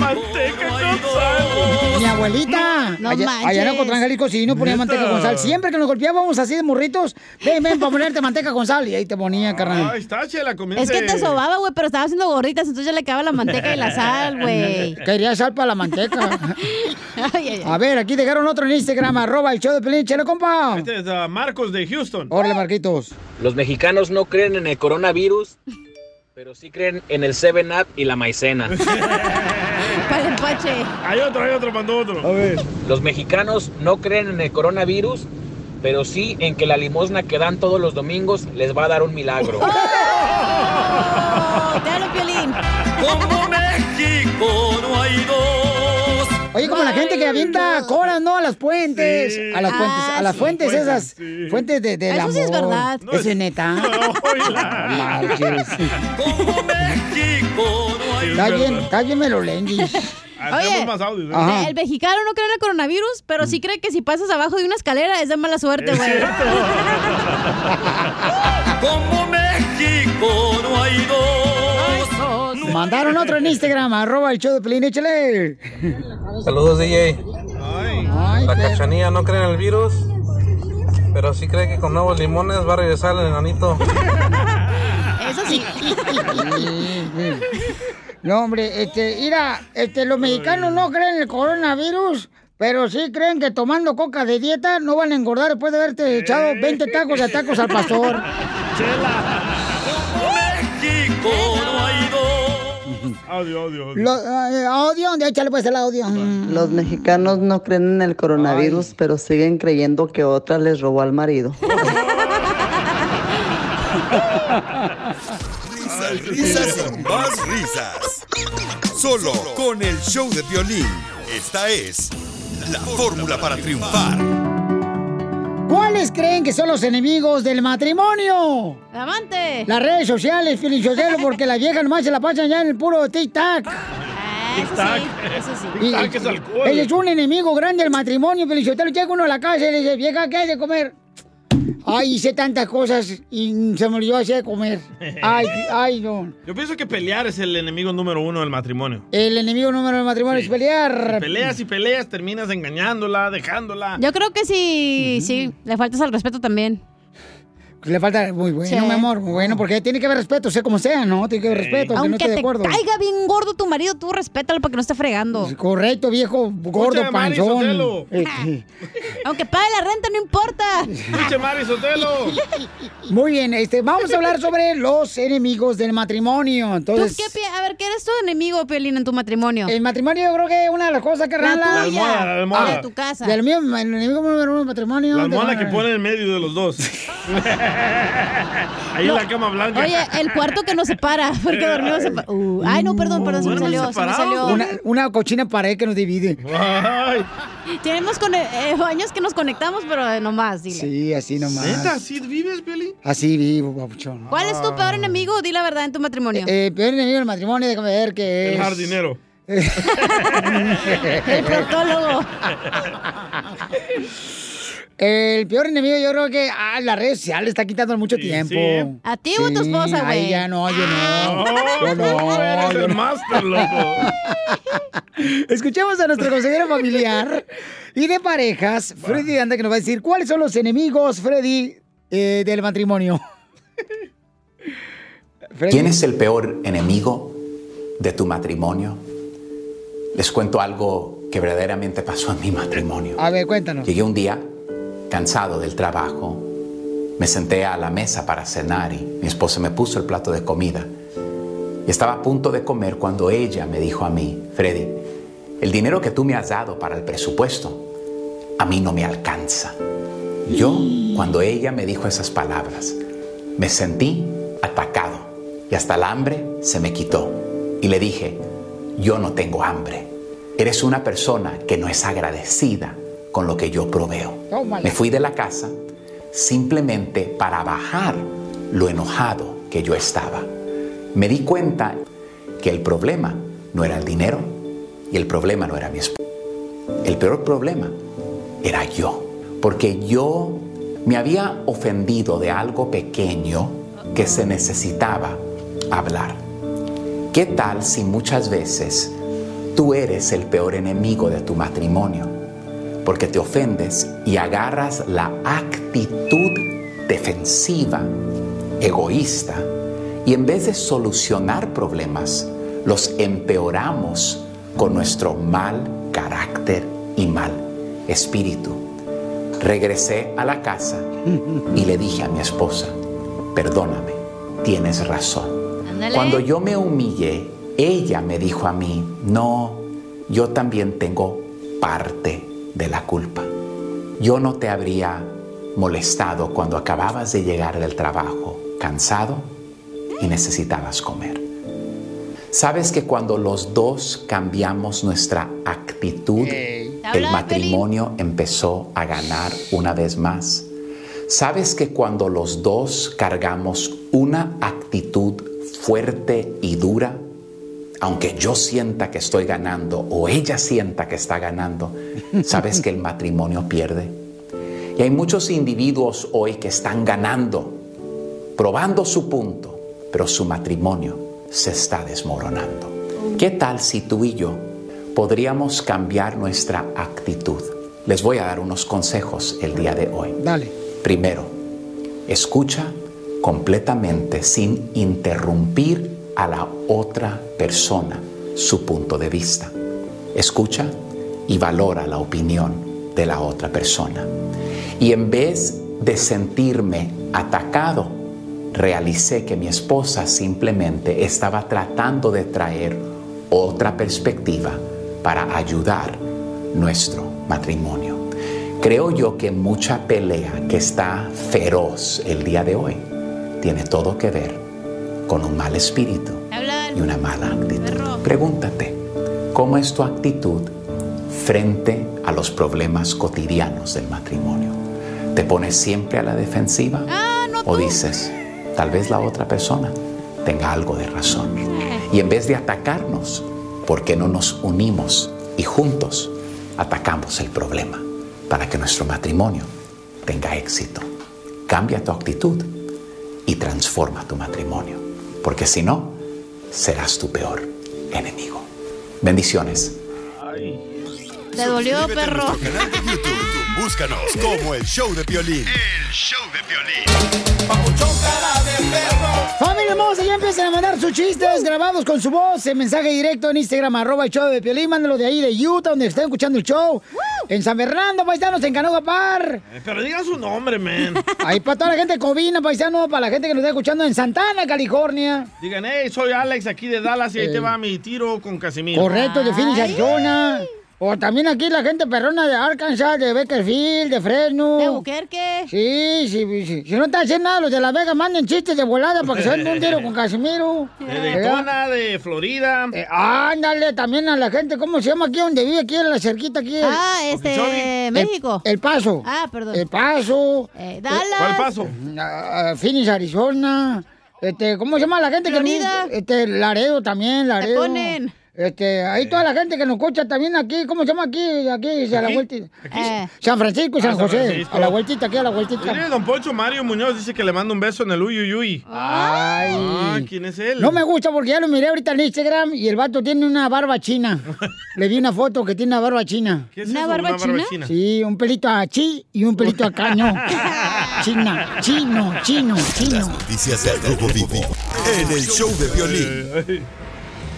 Manteca con sal. Mi abuelita, No allá, manches. allá en Ocotlán, Jalisco, no ponía manteca con sal. Siempre que nos golpeábamos así de morritos, ven, ven, para ponerte manteca con sal. Y ahí te ponía, carnal. Ahí está, chela, comienza. Es que te sobaba, güey, pero estaba haciendo gorditas, entonces ya le quedaba la manteca y la sal, [laughs] güey. Quería sal para la manteca. [laughs] [laughs] Ay, ay, ay. A ver, aquí dejaron otro en Instagram, arroba el show de Pelín, chelo, compa. Este es ah, Marcos de Houston. Órale, Marquitos. Los mexicanos no creen en el coronavirus, pero sí creen en el 7-Up y la maicena. [laughs] Para el pache. Hay otro, hay otro, mandó otro. A ver. Los mexicanos no creen en el coronavirus, pero sí en que la limosna que dan todos los domingos les va a dar un milagro. [laughs] ¡Oh! ¡Te hablo, Piolín! Como México no hay dos. Oye, como la gente que avienta coras, ¿no? A las puentes. Sí. A las puentes, Ah, a las sí. fuentes Puentes, esas. sí. Fuentes de, del Eso sí es amor. verdad. No, ¿Eso es- neta? Como México no hay Está bien, está bien melolengis. [laughs] Hacemos Oye. más audios. ¿eh? El mexicano no cree en el coronavirus, pero sí cree que si pasas abajo de una escalera es de mala suerte, güey. [laughs] Como Mandaron otro en Instagram, arroba el show de Pelín, échale. Saludos, DJ. Ay. La cachanilla no cree en el virus, pero sí cree que con nuevos limones va a regresar el enanito. Eso [laughs] No, hombre, este, mira, este, los mexicanos no creen en el coronavirus, pero sí creen que tomando coca de dieta no van a engordar después de haberte echado 20 tacos de tacos al pastor. México Audio, audio, audio. Lo- eh, audio, de échale pues el audio. Los mexicanos no creen en el coronavirus, pero siguen creyendo que otra les robó al marido. [laughs] Risas, risas y más risas. Solo con el show de violín. Esta es la fórmula para triunfar. ¿Cuáles creen que son los enemigos del matrimonio? ¡Amante! Las redes sociales, Felicitelo, [laughs] porque las viejas nomás se la pasan ya en el puro tic-tac. Tic-tac. Eso sí. Tic-tac es alcohol. Ese es un enemigo grande del matrimonio, Felicitelo. Llega uno a la casa y le dice, vieja, ¿qué hay de comer? Ay, hice tantas cosas y se me olvidó hacer de comer. Ay, ay, no. Yo pienso que pelear es el enemigo número uno del matrimonio. El enemigo número del matrimonio es pelear. Peleas y peleas, terminas engañándola, dejándola. Yo creo que sí, sí, le faltas al respeto también. Le falta muy bueno, Sí. mi amor, muy bueno, porque tiene que haber respeto, sea como sea, ¿no? Tiene que haber respeto, aunque no de te acuerdo. caiga bien gordo tu marido, tú respétalo para que no esté fregando. Correcto, viejo, gordo, Escucha, panzón. Aunque pague la renta, no importa. Escuche, Mari Sotelo. Muy bien, este, vamos a hablar sobre los enemigos del matrimonio. ¿Tú Entonces, qué pi- a ver, ¿qué eres tu enemigo, Piolín, en tu matrimonio? el matrimonio yo creo que es una de las cosas que La. La almohada, la almohada. La de tu casa. Del mío, el enemigo número uno del matrimonio. La almohada que pone en medio de los dos. [laughs] Ahí en la cama blanca. Oye, el cuarto que nos separa, porque dormimos separa- [laughs] Uh, ay, no, perdón, perdón, se me salió, se me salió. Una, una cochina pared que nos divide. Tenemos con, eh, años que nos conectamos, pero eh, nomás, dile. Sí, así nomás. ¿Neta? ¿Así vives, Piolín? Así vivo, papuchón. ¿Cuál es tu peor enemigo? Di la verdad en tu matrimonio. Eh, peor enemigo del matrimonio, déjame ver que es. El jardinero. [laughs] El proctólogo. [laughs] El peor enemigo yo creo que ah, las redes sociales está quitando mucho tiempo. sí. ¿A ti o a tu esposa, güey? Ay, ya no, yo no. Yo no, eres yo el no. máster, loco. [laughs] Escuchemos a nuestro consejero familiar y de parejas, Freddy Anda, que nos va a decir cuáles son los enemigos, Freddy, eh, del matrimonio. [laughs] Freddy. ¿Quién es el peor enemigo de tu matrimonio? Les cuento algo que verdaderamente pasó en mi matrimonio. A ver, cuéntanos. Llegué un día cansado del trabajo, me senté a la mesa para cenar y mi esposa me puso el plato de comida. Y estaba a punto de comer cuando ella me dijo a mí, Freddy, el dinero que tú me has dado para el presupuesto, a mí no me alcanza. Yo, cuando ella me dijo esas palabras, me sentí atacado y hasta el hambre se me quitó. Y le dije, yo no tengo hambre. Eres una persona que no es agradecida con lo que yo proveo. Tómala. Me fui de la casa simplemente para bajar lo enojado que yo estaba. Me di cuenta que el problema no era el dinero y el problema no era mi esposa. El peor problema era yo, porque yo me había ofendido de algo pequeño que se necesitaba hablar. ¿Qué tal si muchas veces tú eres el peor enemigo de tu matrimonio? Porque te ofendes y agarras la actitud defensiva, egoísta, y en vez de solucionar problemas, los empeoramos con nuestro mal carácter y mal espíritu. Regresé a la casa y le dije a mi esposa, perdóname, tienes razón. Ándale. Cuando yo me humillé, ella me dijo a mí, no, yo también tengo parte de la culpa. Yo no te habría molestado cuando acababas de llegar del trabajo, cansado y necesitabas comer. ¿Sabes que cuando los dos cambiamos nuestra actitud, el matrimonio empezó a ganar una vez más? ¿Sabes que cuando los dos cargamos una actitud fuerte y dura, aunque yo sienta que estoy ganando o ella sienta que está ganando, [laughs] sabes que el matrimonio pierde? Y hay muchos individuos hoy que están ganando, probando su punto, pero su matrimonio se está desmoronando. ¿Qué tal si tú y yo podríamos cambiar nuestra actitud? Les voy a dar unos consejos el día de hoy. Dale. Primero, escucha completamente sin interrumpir a la otra persona su punto de vista. Escucha y valora la opinión de la otra persona. Y en vez de sentirme atacado, realicé que mi esposa simplemente estaba tratando de traer otra perspectiva para ayudar nuestro matrimonio. Creo yo que mucha pelea que está feroz el día de hoy tiene todo que ver con un mal espíritu y una mala actitud. Pregúntate, ¿cómo es tu actitud frente a los problemas cotidianos del matrimonio? ¿Te pones siempre a la defensiva? ¿O dices, tal vez la otra persona tenga algo de razón? Y en vez de atacarnos, ¿por qué no nos unimos y juntos atacamos el problema para que nuestro matrimonio tenga éxito? Cambia tu actitud y transforma tu matrimonio, porque si no, serás tu peor enemigo. Bendiciones. Te dolió, perro. De. Búscanos como el show de violín. El show de violín. Familia hermosa, ya empiezan a mandar sus chistes grabados con su voz en mensaje directo en Instagram, arroba el show de Piolín. Mándalo de ahí de Utah, donde estén escuchando el show. En San Fernando, paisanos, en Canoga Par. Eh, Pero digan su nombre, man. Ahí [laughs] para toda la gente de Covina, paisano, para la gente que nos está escuchando en Santana, California. Digan, hey, soy Alex aquí de Dallas y ahí te va mi tiro con Casimiro. Correcto, de Phoenix, Arizona. O también aquí la gente perrona de Arkansas, de Bakersfield, de Fresno. ¿De Buquerque? Sí, sí, sí. Si no están haciendo nada, los de La Vega manden chistes de volada para que se den un tiro con Casimiro. De Daytona, de Florida. Eh, ándale, también a la gente, ¿cómo se llama aquí donde vive? Aquí en la cerquita, aquí. Ah, este. México. El, El Paso. Ah, perdón. El Paso. Eh, Dallas. ¿Cuál paso? Ah, Phoenix, Arizona. Este, ¿cómo se llama la gente Florida. que Este, Laredo también, Laredo. ponen. Este, ahí toda la gente que nos escucha también aquí, ¿cómo se llama aquí? Aquí, a la ¿Aquí? vuelta. ¿Aquí? Eh, San Francisco y San Ah, San José. Francisco. A la vueltita, aquí a la vueltita. Mire, don Poncho Mario Muñoz dice que le manda un beso en el uyuyuy. Ay. Ah, ¿quién es él? No me gusta porque ya lo miré ahorita en Instagram y el vato tiene una barba china. [laughs] Le vi una foto que tiene una barba china. ¿Qué es ¿Una eso, barba china? Sí, un pelito a chi y un pelito a caño. [laughs] China, chino, chino, chino. Noticias del Rojo Vivo en el show de violín.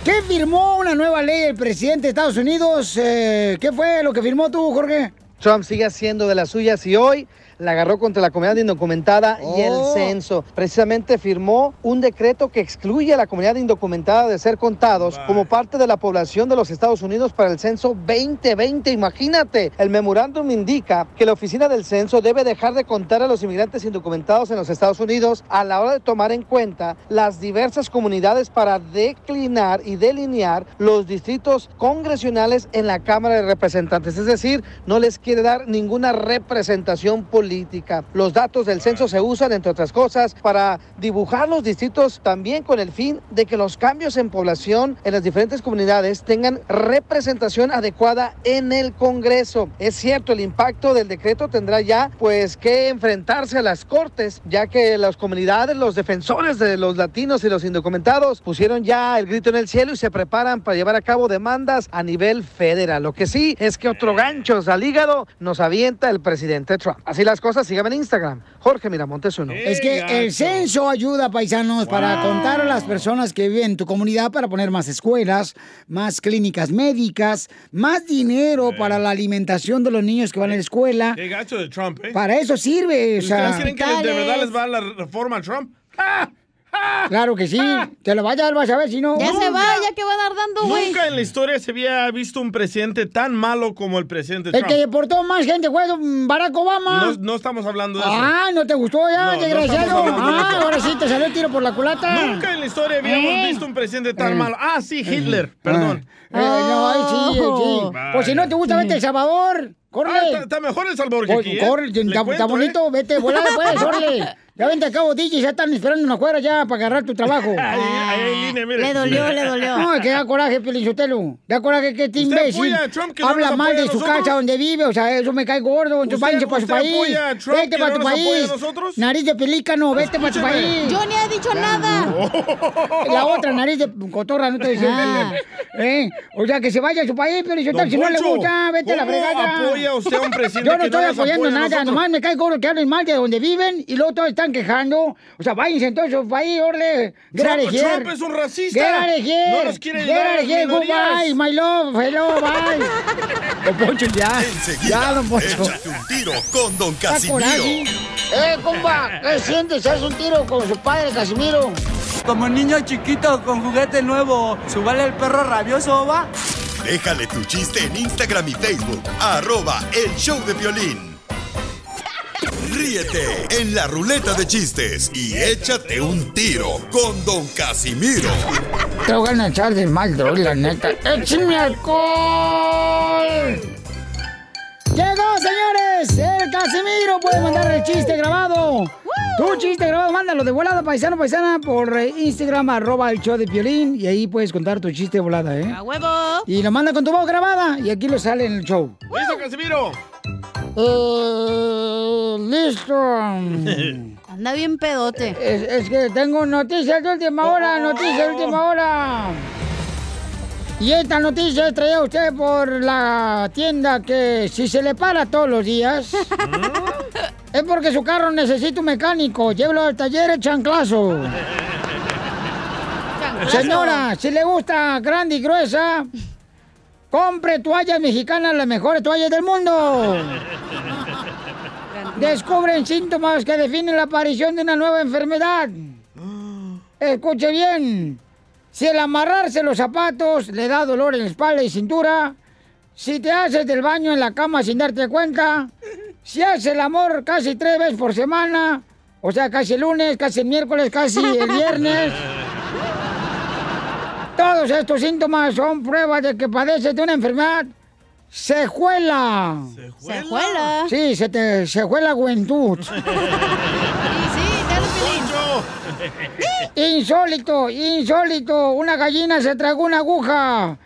¿Qué firmó una nueva ley el presidente de Estados Unidos? Eh, ¿Qué fue lo que firmó tú, Jorge? Trump sigue haciendo de las suyas y hoy la agarró contra la comunidad indocumentada y el Oh. censo. Precisamente firmó un decreto que excluye a la comunidad indocumentada de ser contados como parte de la población de los Estados Unidos para el censo 2020. Imagínate, el memorándum indica que la oficina del censo debe dejar de contar a los inmigrantes indocumentados en los Estados Unidos a la hora de tomar en cuenta las diversas comunidades para declinar y delinear los distritos congresionales en la Cámara de Representantes. Es decir, no les quiere dar ninguna representación política. Los datos del censo se usan, entre otras cosas, para dibujar los distritos también con el fin de que los cambios en población en las diferentes comunidades tengan representación adecuada en el Congreso. Es cierto, el impacto del decreto tendrá ya pues que enfrentarse a las cortes, ya que las comunidades, los defensores de los latinos y los indocumentados pusieron ya el grito en el cielo y se preparan para llevar a cabo demandas a nivel federal. Lo que sí es que otro gancho al hígado nos avienta el presidente Trump. Así las cosas, síganme en Instagram. Jorge Miramontes uno. Es que el censo ayuda, paisanos, para contar a las personas que viven en tu comunidad para poner más escuelas, más clínicas médicas, más dinero para la alimentación de los niños que van a la escuela. Qué gacho de Trump, ¿eh? Para eso sirve, o ¿Ustedes creen que de verdad les va la reforma a Trump? Claro que sí. Te lo vaya a dar, vas a ver si no. Ya se va, ya que va a dar dando, güey. Nunca en la historia se había visto un presidente tan malo como el presidente El Trump. que deportó más gente fue Barack Obama. No, no estamos hablando de eso. Ah, ¿no te gustó ya, No, desgraciado? de ah, ahora sí te salió el tiro por la culata. Nunca en la historia habíamos ¿Eh? visto un presidente tan Eh. malo. Ah, sí, Hitler, perdón. Eh, no, ahí sí, sí. Pues si no te gusta, vete a El Salvador. Corre. Ah, está, está mejor El Salvador que aquí, corre, está, bonito, vete, volada pues, órale. [laughs] Ya vente acá, DJ, ya están esperando una afuera ya para agarrar tu trabajo. [laughs] Ahí, ahí línea, mire. Le dolió, le dolió. No, es que da coraje, Pelichotelo. Da coraje que este ¿Usted imbécil apoya a Trump que no habla nos mal de a su nosotros? casa donde vive. O sea, eso me cae gordo. Entonces ¿Usted- váyanse para su país. apoya a Trump Vete que para no tu a país. nosotros? Nariz de pelícano, vete para tu Escúcheme. país. Yo ni he dicho nada. La otra nariz de cotorra, no te decía. Ah. ¿Eh? O sea, que se vaya a su país, Don si no le Poncho, gusta, vete a la ¿cómo fregada. apoya usted a un presidente Yo no que no estoy apoyando apoya a nada, nomás me cae gordo que hablen mal de donde viven y luego todo están están quejando. O sea, váyanse entonces a su país, orde. Get out of Trump. Trump es un racista. Get out of here. No los quiere Get ayudar out. Goodbye, my love. Hello, bye. [laughs] Don Poncho, ya. Enseguida, Ya, don Poncho. échate un tiro con Don. Casimiro. Eh, compa, ¿qué sientes? ¿Haz un tiro con su padre, Casimiro? Como niño chiquito con juguete nuevo, ¿subale el perro rabioso, va? Déjale tu chiste en Instagram y Facebook. Arroba El Show de Violín. Ríete en la ruleta de chistes y échate un tiro con Don Casimiro. Te voy a echar de mal, la neta. ¡Échame alcohol! ¡Llegó, señores! ¡El Casimiro puede mandar el chiste grabado! Tu chiste grabado, mándalo de volada, paisano, paisana, por eh, Instagram, arroba el show de Piolín, y ahí puedes contar tu chiste de volada, ¿eh? ¡A huevo! Y lo manda con tu voz grabada, y aquí lo sale en el show. ¡Listo, Casimiro! Eh, listo. [laughs] Anda bien pedote. Es, es que tengo noticias de última hora, noticias de última hora. Y esta noticia es traída a usted por la tienda que si se le para todos los días, [laughs] es porque su carro necesita un mecánico. Llévelo al taller el chanclazo. [laughs] Señora, si le gusta grande y gruesa, compre toallas mexicanas, las mejores toallas del mundo. [laughs] Descubren síntomas que definen la aparición de una nueva enfermedad. Escuche bien. Si el amarrarse los zapatos le da dolor en la espalda y cintura, si te haces del baño en la cama sin darte cuenta, si haces el amor casi tres veces por semana, o sea, casi el lunes, casi el miércoles, casi el [laughs] viernes, todos estos síntomas son pruebas de que padeces de una enfermedad sejuela. ¿Sejuela? Sí, se te sejuela la juventud. [laughs] [laughs] Insólito, insólito. Una gallina se tragó una aguja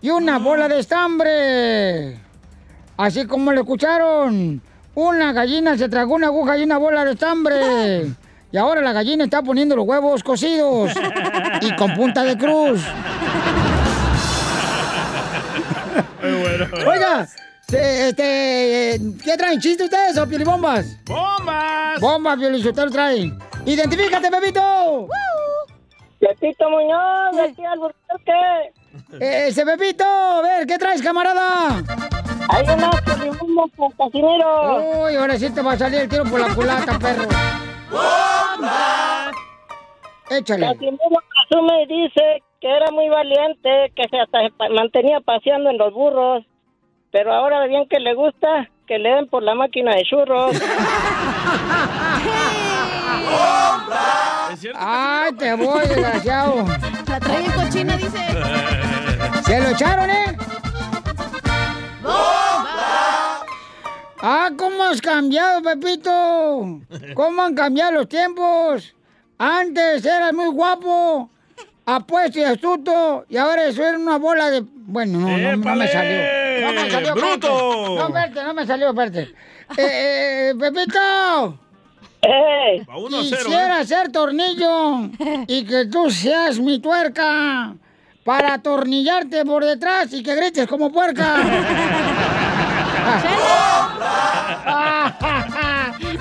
y una bola de estambre. Así como lo escucharon. Una gallina se tragó una aguja y una bola de estambre. [laughs] Y ahora la gallina está poniendo los huevos cocidos y con punta de cruz. Oiga, se- este, ¿qué traen? ¿Chiste ustedes o piolibombas? ¡Bombas! ¡Bombas, piolichotero trae! ¡Identifícate, Pepito! Pepito Muñoz, de aquí al. Eh, ¡Ese Pepito! A ver, ¿qué traes, camarada? Hay unas piolibombas con Casimiro. Uy, ahora sí te va a salir el tiro por la culata, perro. Échale. Casimiro presume y dice que era muy valiente, que se hasta mantenía paseando en los burros. Pero ahora bien que le gusta que le den por la máquina de churros. [laughs] ¡Ay, te voy, desgraciado! La trae cochina, dice. ¿Se lo echaron, eh? ¡Ah, cómo has cambiado, Pepito! ¿Cómo han cambiado los tiempos? Antes eras muy guapo, apuesto y astuto, y ahora eso era una bola de... Bueno, no, no, no me salió. No me salió. ¡Bruto! No, no me salió, espérate. Eh, eh, Pepito. Cero, Quisiera ¿eh? ser tornillo y que tú seas mi tuerca para atornillarte por detrás y que grites como puerca. [laughs]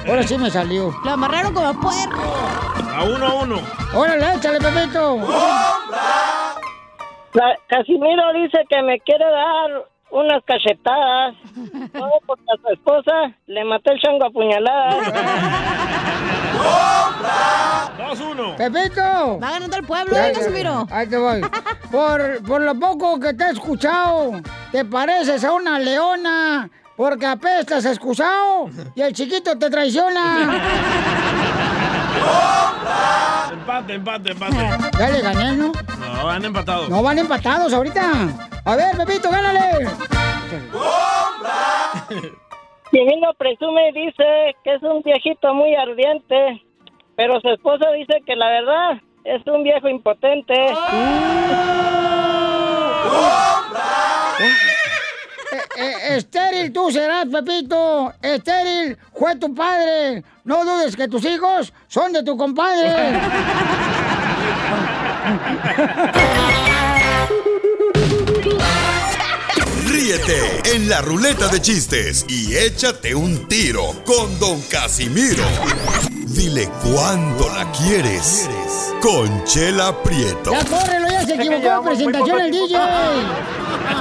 Ahora sí me salió. Lo amarraron como puerco. A uno a uno. Órale, échale, Pepito. La- Casimiro dice que me quiere dar unas cachetadas. [laughs] Todo porque a su esposa le maté el chango a puñaladas. Dos uno. Pepito. Va ganando el pueblo, ¿eh, ya, Casimiro? Ahí te voy. Por, por lo poco que te he escuchado, te pareces a una leona. Porque apestas excusado y el chiquito te traiciona. Empate, empate, empate. Ya le gané, ¿no? No, han empatado. No van empatados ahorita. A ver, Pepito, gánale. Divino presume y dice que es un viejito muy ardiente, pero su esposa dice que la verdad es un viejo impotente. Eh, eh, estéril tú serás, Pepito. Estéril fue tu padre. No dudes que tus hijos son de tu compadre. [laughs] Ríete en la ruleta de chistes y échate un tiro con Don Casimiro. Dile cuándo la quieres. Conchela Prieto. Ya córrelo, ya se equivocó. Presentación el DJ.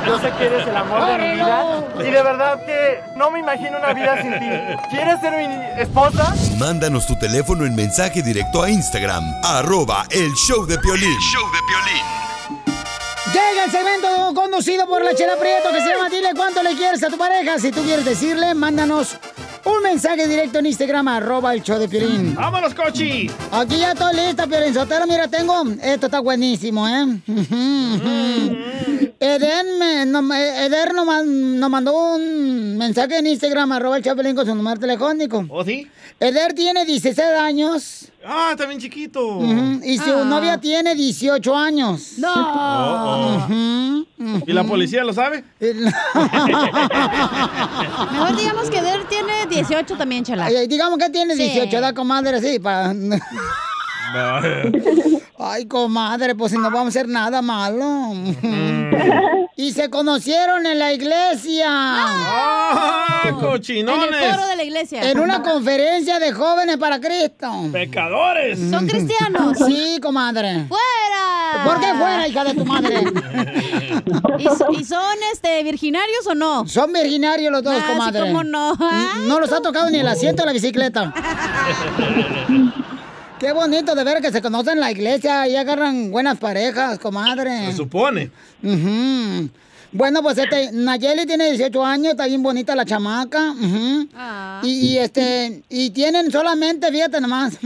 Yo sé que eres el amor de mi vida y de verdad que no me imagino una vida sin ti. ¿Quieres ser mi esposa? Mándanos tu teléfono en mensaje directo a Instagram, arroba el show de Piolín. show de Llega el segmento conducido por la Chela Prieto que se llama Dile cuánto le quieres a tu pareja. Si tú quieres decirle, mándanos un mensaje directo en Instagram, arroba el show de Piolín. ¡Vámonos, Cochi! Aquí ya estoy lista, Piolín Sotelo. Mira, tengo... Esto está buenísimo, ¿eh? Eden, me- no- Eder nos, nos mandó un mensaje en Instagram, arroba el show de Piolín con su número telefónico. ¿Oh, sí? Eder tiene 16 años. Ah, está bien chiquito. Ujú, Y su Ah. novia tiene 18 años. No. Oh, oh. ¿Y la policía lo sabe? [laughs] Mejor digamos que Der tiene 18 también, chala. Ay, digamos que tiene Sí. 18, da comadre, sí, para... [laughs] Ay, comadre, pues si no vamos a hacer nada malo. Y se conocieron en la iglesia. ¡Ah, cochinones! En el coro de la iglesia. En una conferencia de jóvenes para Cristo. ¡Pecadores! ¿Son cristianos? Sí, comadre. ¡Fuera! ¿Por qué fuera, hija de tu madre? [laughs] ¿Y, so- y son este virginarios o no? Son virginarios los dos, Ah, sí, comadre. cómo no. No los ha tocado ni el asiento de la bicicleta. [laughs] Qué bonito de ver que se conocen en la iglesia y agarran buenas parejas, comadre. Se supone. Ujú. Bueno, pues este, Nayeli tiene 18 años, está bien bonita la chamaca. Ah. y, y, este, y tienen solamente, fíjate nomás.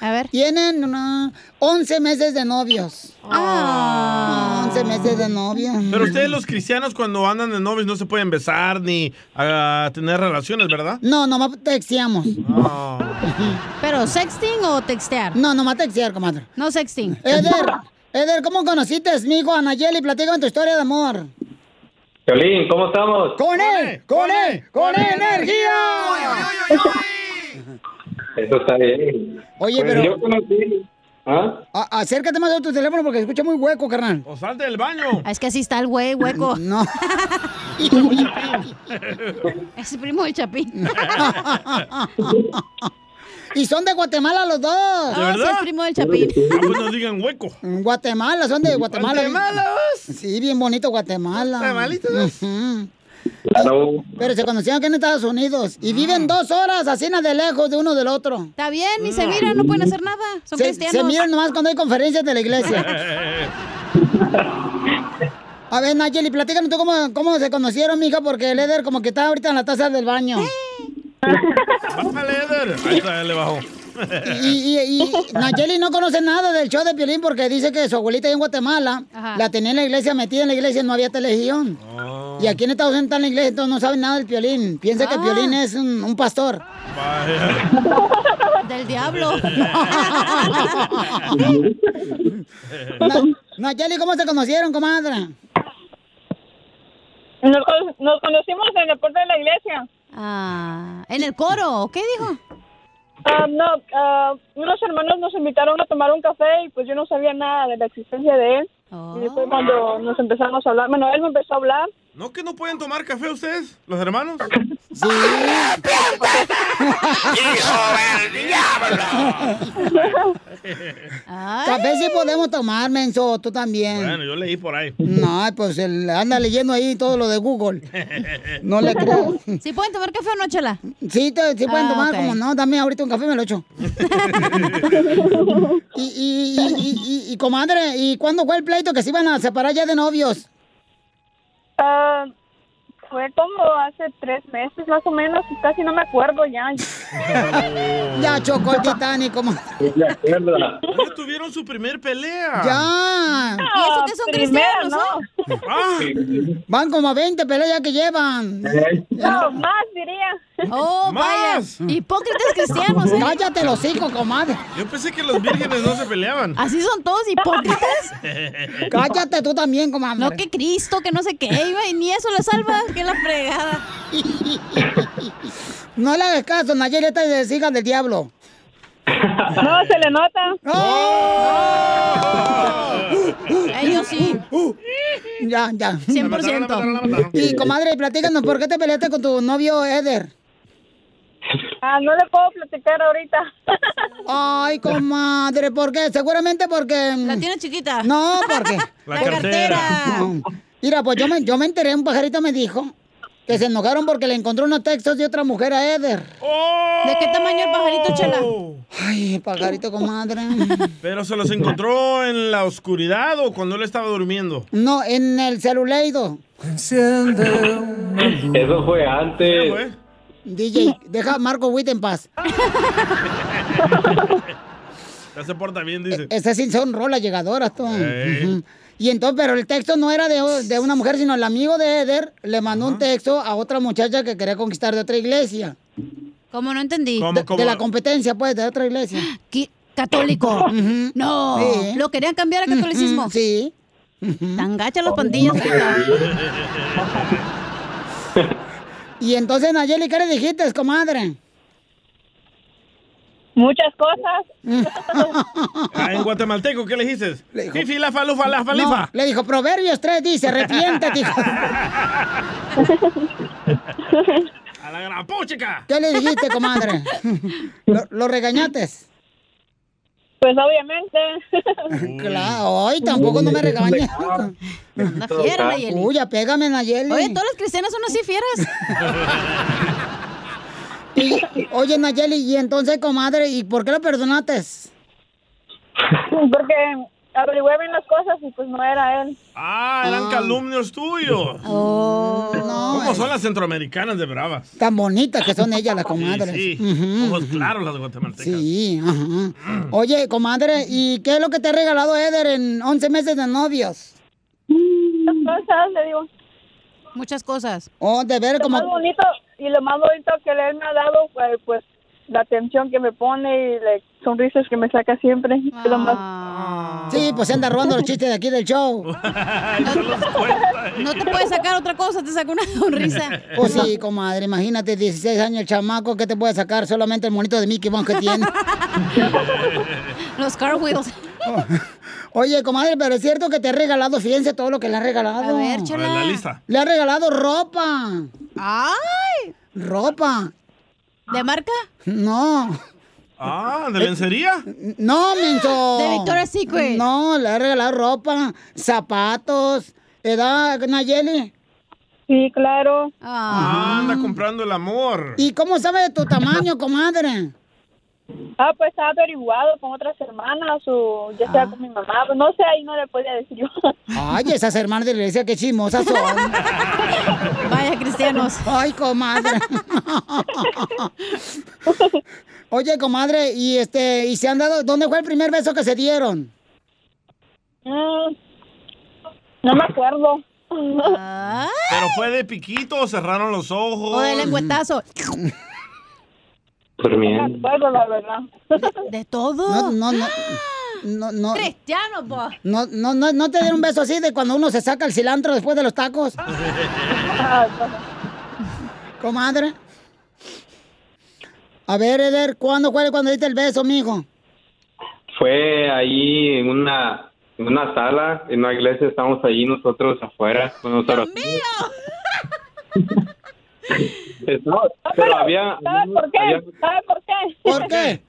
A ver. Tienen una- 11 meses de novios. Ah. 11 meses de novios. Pero ustedes los cristianos cuando andan de novios no se pueden besar ni ah, tener relaciones, ¿verdad? No, nomás texteamos. ¿Pero sexting o textear? No, nomás textear, comadre. No sexting. Eder, Eder, ¿cómo conociste, mi hijo, a Nayeli? Platícame tu historia de amor. Violín, ¿cómo estamos? ¡Con él! ¡Con él! ¡Con energía! Eso está bien. Oye, Pues pero- Yo conocí. ¿Ah? A- acércate más a tu teléfono porque escucha muy hueco, carnal. O salte del baño. Es que así está el güey, hueco. [laughs] No. [laughs] Es primo del Chapín. [laughs] y son de Guatemala los dos. ¿De verdad? sí, es primo del Chapín. Ah, pues no digan hueco. Guatemala, son de Guatemala. ¿Guatemala Sí, bien bonito Guatemala. ¿Guatemalitos? Claro. Pero se conocieron aquí en Estados Unidos y viven dos horas así de lejos de uno del otro. Está bien, ni se miran, no pueden hacer nada. Son Se, cristianos. se miran nomás cuando hay conferencias de la iglesia. [laughs] A ver, Nayeli, platícanos tú cómo, cómo se conocieron, mija, porque el Eder como que está ahorita en la taza del baño. Bájale, Eder. Ahí está, ya le bajó. Y, y, y Nayeli no conoce nada del show de Piolín porque dice que su abuelita en Guatemala Ajá. la tenía en la iglesia, metida en la iglesia, no había televisión. Oh. Y aquí en Estados Unidos está en la iglesia, entonces no saben nada del Piolín. Piensa que Ah. Piolín es un, un pastor. Vaya. Del diablo. Na- Nayeli, ¿cómo se conocieron, comadre? Nos, nos conocimos en el puerto de la iglesia. Ah, ¿En el coro? ¿Qué dijo? Ah, no, ah, unos hermanos nos invitaron a tomar un café y pues yo no sabía nada de la existencia de él. Y después cuando nos empezamos a hablar, bueno, él me empezó a hablar. ¿No que no pueden tomar café ustedes, los hermanos? Sí. Café sí podemos tomar, menso, tú también. Bueno, yo leí por ahí. No, pues anda leyendo ahí todo lo de Google. No le creo. ¿Sí pueden tomar café o no, chela? Sí, te- sí pueden Ah, tomar, como no, dame ahorita un café, me lo echo. [laughs] y, y, y, y, y- y, comadre, ¿y cuándo fue el pleito que se iban a separar ya de novios? Ah, fue como hace tres meses más o menos, casi no me acuerdo ya. [laughs] Ya chocó el Titanic, comadre. ¿Cuándo tuvieron su primer pelea? Ya. ¿Y eso que son primero, cristianos, Ah, Van como a 20 peleas que llevan. No, más diría. Oh, vaya. Hipócritas [laughs] cristianos, ¿eh? Cállate los hocico, comadre. yo pensé que los vírgenes no se peleaban. Así son todos hipócritas. [laughs] Cállate tú también, comadre. No que Cristo, que no sé qué, iba, y ni eso le salva, que la fregada. [laughs] No le hagas caso, Nayeli, esta es hija del diablo. No, se le nota. Ellos sí. Ya, ya. 100%. Y comadre, platícanos, ¿por qué te peleaste con tu novio Eder? Ah, no le puedo platicar ahorita. [laughs] Ay, comadre, ¿por qué? Seguramente porque... La tiene chiquita. No, porque... [laughs] La cartera. No. [laughs] Mira, pues yo me, yo me enteré, un pajarito me dijo que se enojaron porque le encontró unos textos de otra mujer a Eder. ¿De qué tamaño el pajarito, chela? Ay, pajarito, comadre. ¿Pero se los encontró en la oscuridad o cuando él estaba durmiendo? No, en el celuleido. Eso fue antes. DJ, deja a Marco Witt en paz. Ya se porta bien, dice. Esas sí son rolas llegadoras, tú. Ey. Ujú. Y entonces, pero el texto no era de, de una mujer, sino el amigo de Eder le mandó un texto a otra muchacha que quería conquistar de otra iglesia. ¿Cómo no entendí? De, de la competencia, pues, de otra iglesia. ¿Qué? ¿Católico? No. Sí. ¿Lo querían cambiar a catolicismo? Sí. Tan gachas las pandillas. [laughs] Y entonces, Nayeli, ¿qué le dijiste, comadre? Muchas cosas. [laughs] Ah, en guatemalteco, ¿qué le dijiste? Fifi, la falufa, la falifa. No, le dijo, Proverbios 3 dice, arrepiéntete, hijo. [laughs] A la gran puchica. ¿Qué le dijiste, comadre? [laughs] ¿Lo, lo regañaste? Pues obviamente. [laughs] Claro, ay, tampoco no me regañes. [laughs] Una fiera, Nayeli. Uy, apégame, Nayeli. Oye, todas las cristianas son así fieras. [laughs] Y- oye, Nayeli, y entonces, comadre, ¿y por qué lo perdonaste? Porque averigüé bien las cosas y pues no era él. Ah, eran calumnios tuyos. Oh, no. ¿Cómo son las centroamericanas de bravas? Tan bonitas que son ellas, las comadres. Sí, Ujú. ojos claros las guatemaltecas. Sí, ajá. Oye, comadre, ¿y qué es lo que te ha regalado Eder en 11 meses de novios? Muchas cosas, le digo. Muchas cosas. Oh, de ver Lo como... más bonito y lo más bonito que él me ha dado fue pues la atención que me pone y las sonrisas que me saca siempre. Es lo más- Sí, pues se anda robando los chistes de aquí del show. [laughs] No te puedes sacar otra cosa, te saca una sonrisa. [laughs] Pues sí, comadre, imagínate, 16 años el chamaco, ¿qué te puede sacar? Solamente el monito de Mickey Mouse que tiene. [laughs] Los car wheels. Oye, comadre, pero es cierto que te ha regalado, fíjense todo lo que le ha regalado. A ver, chala. A ver, la lista. Le ha regalado ropa. ¡Ay! Ropa. ¿De marca? No. Ah, ¿de lencería? No, menso. De Victoria's Secret. No, le regalado ropa, zapatos. ¿Edad, Nayeli? Sí, claro. Ah, anda comprando el amor. ¿Y cómo sabe de tu tamaño, [laughs] comadre? Ah, pues ha averiguado con otras hermanas o ya Ah. sea con mi mamá. Pues no sé, ahí no le podía decir yo. Ay, esas hermanas de la iglesia, qué chismosas son. [laughs] Vaya cristianos. Ay, comadre. Oye, comadre, y este, y se han dado, ¿dónde fue el primer beso que se dieron? Mm, no me acuerdo. ¿Pero fue de piquito o cerraron los ojos? O de lengüetazo. [laughs] Por mí. No me acuerdo, la verdad. [laughs] De todo. No, no, no. No, no, Cristiano, po. no, no, no, no te dieron un beso así de cuando uno se saca el cilantro después de los tacos. [laughs] Comadre. A ver, Eder, ¿cuándo fue cuando diste el beso, mijo? Fue ahí en una, en una sala, en una iglesia, estábamos ahí nosotros afuera con nosotros. [laughs] Estaba- pero había... ¿Sabes por qué? había- ¿Sabes por qué? ¿Por qué?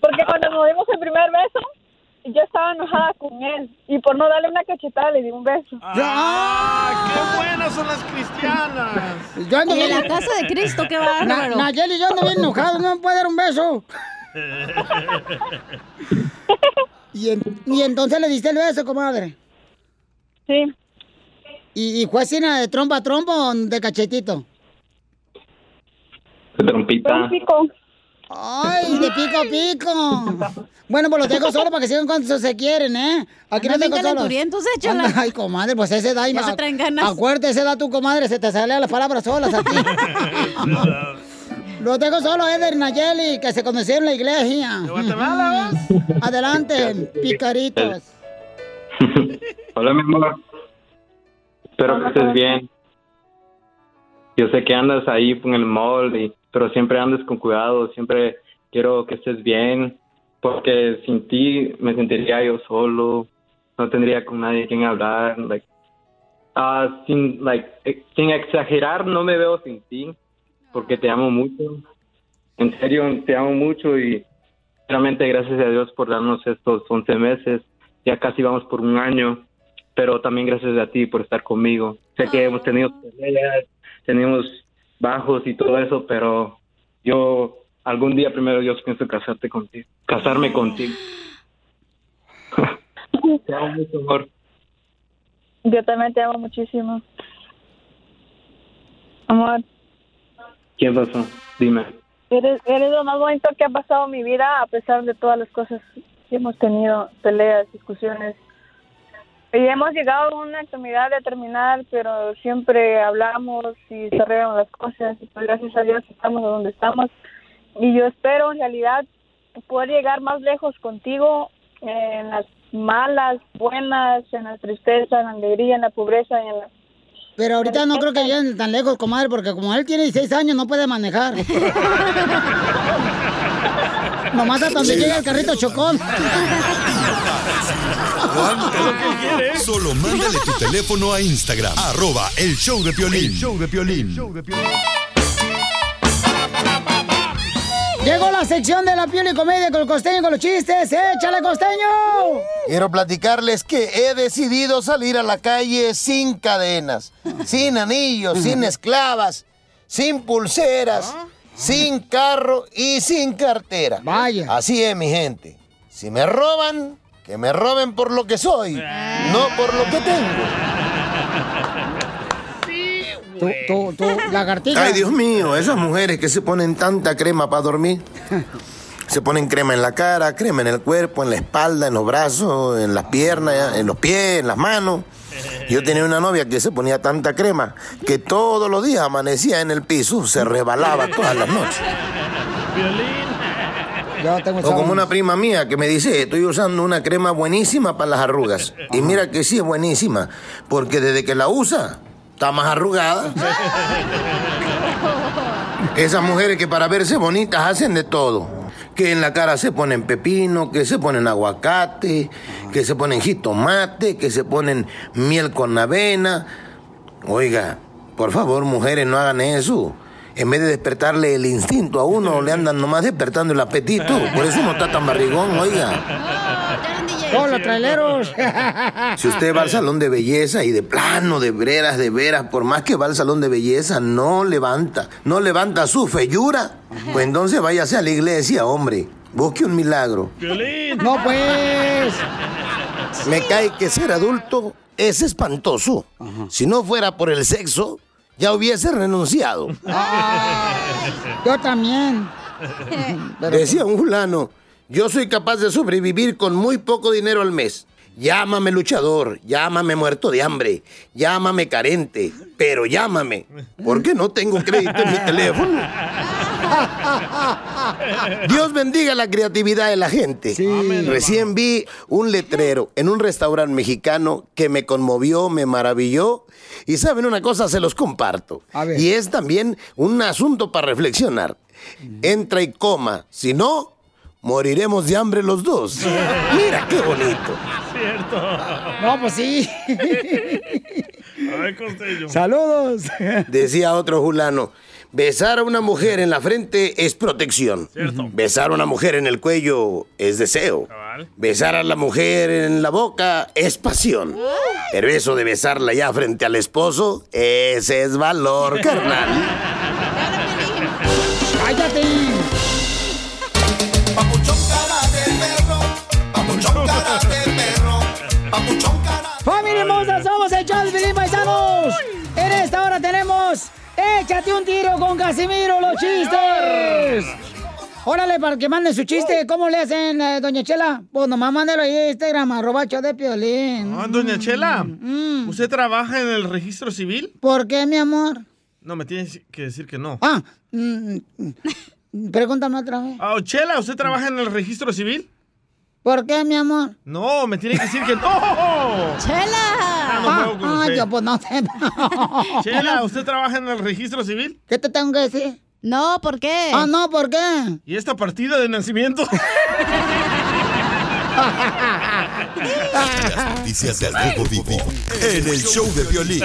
Porque cuando nos dimos el primer beso, yo estaba enojada con él. Y por no darle una cachetada, le di un beso. ¡Ah, qué buenas son las cristianas! Yo ando Y en bien- la casa de Cristo, qué Na- bárbaro. Nayeli, yo ando bien enojado, no me puede dar un beso. Y, en- y entonces le diste el beso, comadre. Sí. ¿Y, y fue así na, de trompa a trompa o de cachetito? De trompita. Ay, de pico a pico. Bueno, pues los dejo solo para que sigan cuando se quieren, ¿eh? Aquí los dejo solos. calenturientos, échala. Anda, Ay, comadre, pues ese da. y Ya ma- se traen ganas. Acuérdate, ese da tu comadre, se te salen las palabras solas a ti. [laughs] los dejo solos, Eder Nayeli, que se conocieron en la iglesia. ¿De Guatemala, Adelante, [laughs] picaritos. [laughs] Hola, mi amor. Espero que estés bien. Yo sé que andas ahí en el mall, y, pero siempre andas con cuidado. Siempre quiero que estés bien, porque sin ti me sentiría yo solo. No tendría con nadie quien hablar. Like, ah, sin, like, eh, sin exagerar, no me veo sin ti, porque te amo mucho. en serio, te amo mucho y realmente gracias a Dios por darnos estos 11 meses. Ya casi vamos por un año, pero también gracias a ti por estar conmigo. Sé que hemos tenido peleas, tenemos bajos y todo eso, pero yo algún día primero Dios pienso casarte contigo, casarme contigo. [laughs] te amo mucho, amor. Yo también te amo muchísimo. Amor, ¿Qué pasó? Dime. eres, eres lo más bonito que ha pasado en mi vida a pesar de todas las cosas que hemos tenido, peleas, discusiones. Y hemos llegado a una extremidad de terminar, pero siempre hablamos y se arreglan las cosas. Y pues gracias a Dios estamos donde estamos. Y yo espero en realidad poder llegar más lejos contigo en las malas, buenas, en la tristeza, en la alegría, en la pobreza y en la Pero ahorita no creo que lleguen tan lejos, comadre, porque como él tiene 16 años, no puede manejar. [laughs] Nomás hasta donde llega el carrito chocón. [laughs] Solo mándale tu teléfono a Instagram, arroba el show de Piolín. show de Piolín. Llegó la sección de la piel y comedia con el costeño con los chistes. ¡Échale, costeño! Quiero platicarles que he decidido salir a la calle sin cadenas, sin anillos, sin esclavas, sin pulseras, sin carro y sin cartera. Vaya. Así es, mi gente. Si me roban, que me roben por lo que soy, no por lo que tengo. Tu, tu, tu lagartija. Ay, Dios mío, esas mujeres que se ponen tanta crema para dormir. Se ponen crema en la cara, crema en el cuerpo, en la espalda, en los brazos, en las piernas, en los pies, en las manos. Yo tenía una novia que se ponía tanta crema que todos los días amanecía en el piso, se rebalaba todas las noches. Tengo O como una prima mía que me dice, estoy usando una crema buenísima para las arrugas. Y mira que sí es buenísima, porque desde que la usa, está más arrugada. [laughs] Esas mujeres que para verse bonitas hacen de todo. Que en la cara se ponen pepino, que se ponen aguacate, que se ponen jitomate, que se ponen miel con avena. Oiga, por favor, mujeres, no hagan eso. En vez de despertarle el instinto a uno, le andan nomás despertando el apetito. Por eso uno está tan barrigón, oiga. ¡Oh, los traileros! Si usted va al salón de belleza y de plano, de veras, de veras, por más que va al salón de belleza, no levanta, no levanta su feyura, pues entonces váyase a la iglesia, hombre. Busque un milagro. No, pues. Me cae que ser adulto es espantoso. Si no fuera por el sexo, ya hubiese renunciado. Yo también. [laughs] Decía un fulano, yo soy capaz de sobrevivir con muy poco dinero al mes. Llámame luchador, llámame muerto de hambre, llámame carente, pero llámame, porque no tengo crédito en mi teléfono. [laughs] [laughs] Dios bendiga la creatividad de la gente. Recién vi un letrero en un restaurante mexicano que me conmovió, me maravilló. Y saben una cosa, se los comparto. Y es también un asunto para reflexionar. Entra y coma, si no, moriremos de hambre los dos. Mira qué bonito. Cierto. No, pues sí. Ay, costeño. Saludos. Decía otro fulano, besar a una mujer en la frente es protección. Cierto. Besar a una mujer en el cuello es deseo. Besar a la mujer en la boca es pasión. Pero eso de besarla ya frente al esposo, ese es valor, [laughs] carnal. ¡Cállate! ¡Familia hermosa! ¡Somos Échate un tiro con Casimiro, los chistes. Órale, para que manden su chiste. ¿Cómo le hacen, eh, doña Chela? Pues nomás mándelo ahí en Instagram, arroba de Piolín. Ah, doña Chela, ¿usted trabaja en el registro civil? ¿Por qué, mi amor? No, me tienes que decir que no. Ah, mm, mm, pregúntame otra vez. Ah, Chela, ¿usted trabaja en el registro civil? ¿Por qué, mi amor? No, me tiene que decir que no. [laughs] ¡Chela! Ah, Ah, usted. yo pues no sé. [laughs] Chela, ¿usted trabaja en el registro civil? ¿Qué te tengo que decir? No, ¿por qué? Ah, no, ¿por qué? ¿Y esta partida de nacimiento? [laughs] Las noticias del Rojo Vivo en el show de violín.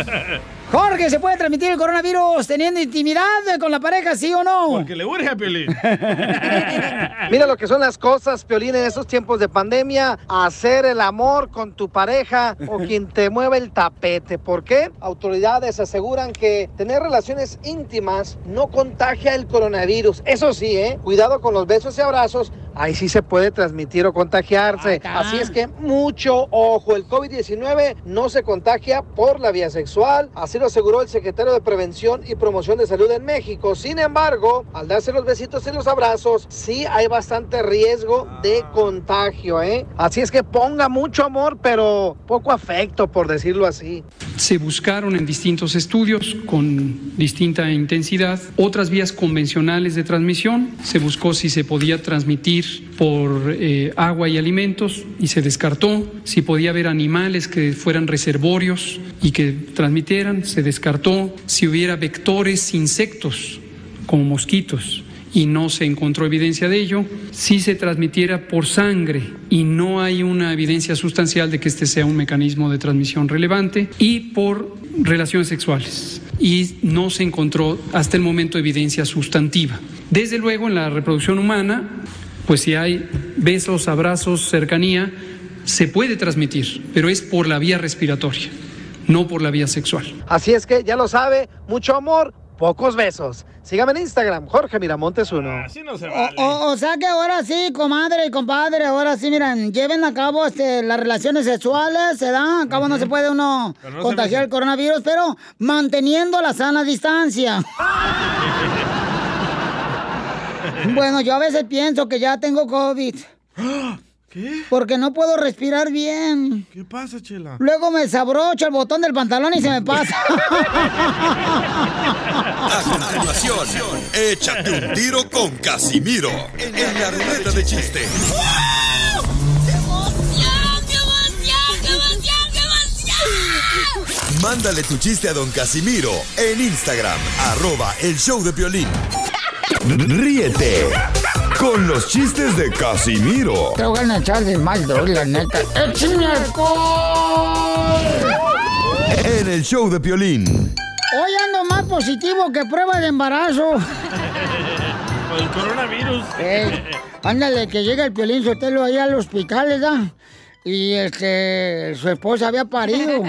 Jorge, ¿se puede transmitir el coronavirus teniendo intimidad con la pareja, sí o no? Porque le urge a Piolín. [laughs] Mira lo que son las cosas, Piolín, en estos tiempos de pandemia. Hacer el amor con tu pareja o [laughs] quien te mueve el tapete. ¿Por qué? Autoridades aseguran que tener relaciones íntimas no contagia el coronavirus. Eso sí, ¿eh? Cuidado con los besos y abrazos. Ahí sí se puede transmitir o contagiarse. Así es que mucho ojo. El COVID-19 no se contagia por la vía sexual. Así lo aseguró el secretario de Prevención y Promoción de Salud en México. Sin embargo, al darse los besitos y los abrazos, sí hay bastante riesgo de contagio, ¿eh? Así es que ponga mucho amor, pero poco afecto, por decirlo así. Se buscaron en distintos estudios con distinta intensidad otras vías convencionales de transmisión. Se buscó si se podía transmitir por eh, agua y alimentos y se descartó. Si podía haber animales que fueran reservorios y que transmitieran, se descartó. Si hubiera vectores, insectos como mosquitos y no se encontró evidencia de ello, si se transmitiera por sangre y no hay una evidencia sustancial de que este sea un mecanismo de transmisión relevante y por relaciones sexuales y no se encontró hasta el momento evidencia sustantiva. Desde luego en la reproducción humana, pues si hay besos, abrazos, cercanía, se puede transmitir, pero es por la vía respiratoria, no por la vía sexual. Así es que ya lo sabe, mucho amor, pocos besos. Sígame en Instagram, Jorge Miramontes uno. O, o- o sea que ahora sí, comadre y compadre, ahora sí, miren, lleven a cabo este, las relaciones sexuales, ¿se da? A cabo no se puede uno no se contagiar el coronavirus, pero manteniendo la sana distancia. [laughs] bueno, yo a veces pienso que ya tengo COVID. ¿Qué? Porque no puedo respirar bien. ¿Qué pasa, Chela? Luego me sabrocho el botón del pantalón y se me pasa. A continuación, échate un tiro con Casimiro en la ruleta de chiste. Mándale tu chiste a don Casimiro en Instagram, arroba el show de violín. Ríete con los chistes de Casimiro Te voy a echar de mal, la neta. ¡Échame alcohol! en el show de violín. Hoy ando más positivo que prueba de embarazo. Por el coronavirus. Ey, ándale, que llega el Piolín Sotelo ahí al hospital, ¿verdad? Y este, su esposa había parido.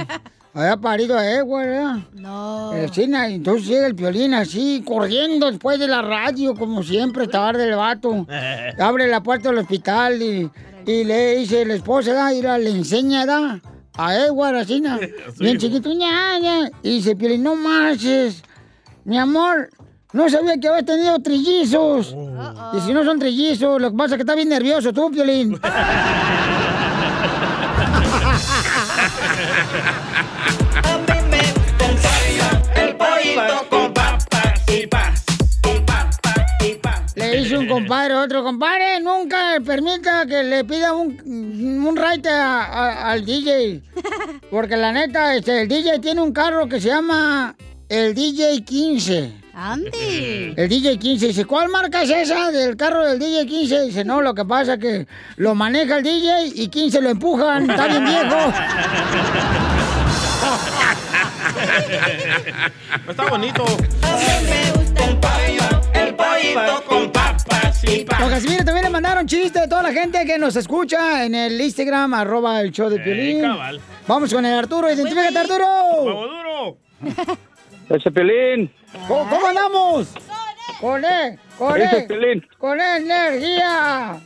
Había parido a Edward, ¿verdad? No. Eh, entonces llega el Piolín así, corriendo después de la radio, como siempre, tarde el vato. [laughs] Abre la puerta del hospital y, y le dice la esposa, ¿verdad? Y la- le enseña, ¿verdad? A Edward, así, na, [laughs] bien chiquito, ña, ña. Y dice, Piolín, no marches, mi amor, no sabía que había tenido trillizos. Y si no son trillizos, lo que pasa es que está bien nervioso tú, Piolín. [laughs] y. Le dice un compadre otro compadre, nunca permita que le pida un, un ride a- a- al DJ. [laughs] Porque la neta, este, el DJ tiene un carro que se llama el DJ 15. Andy. El DJ 15 dice, ¿cuál marca es esa del carro del DJ 15? Dice, no, lo que pasa es que lo maneja el DJ y 15 lo empujan, está bien viejo. [laughs] [laughs] Está bonito. El pollito con papas y Don Casimiro, también le mandaron chiste de toda la gente que nos escucha en el Instagram, arroba el show de Piolín. cabal. Vamos con el Arturo, identifícate Arturo. ¡Huevo duro! [laughs] Ese Pelín. ¿Cómo, cómo andamos? Con él, con Ese él, Pelín. con energía.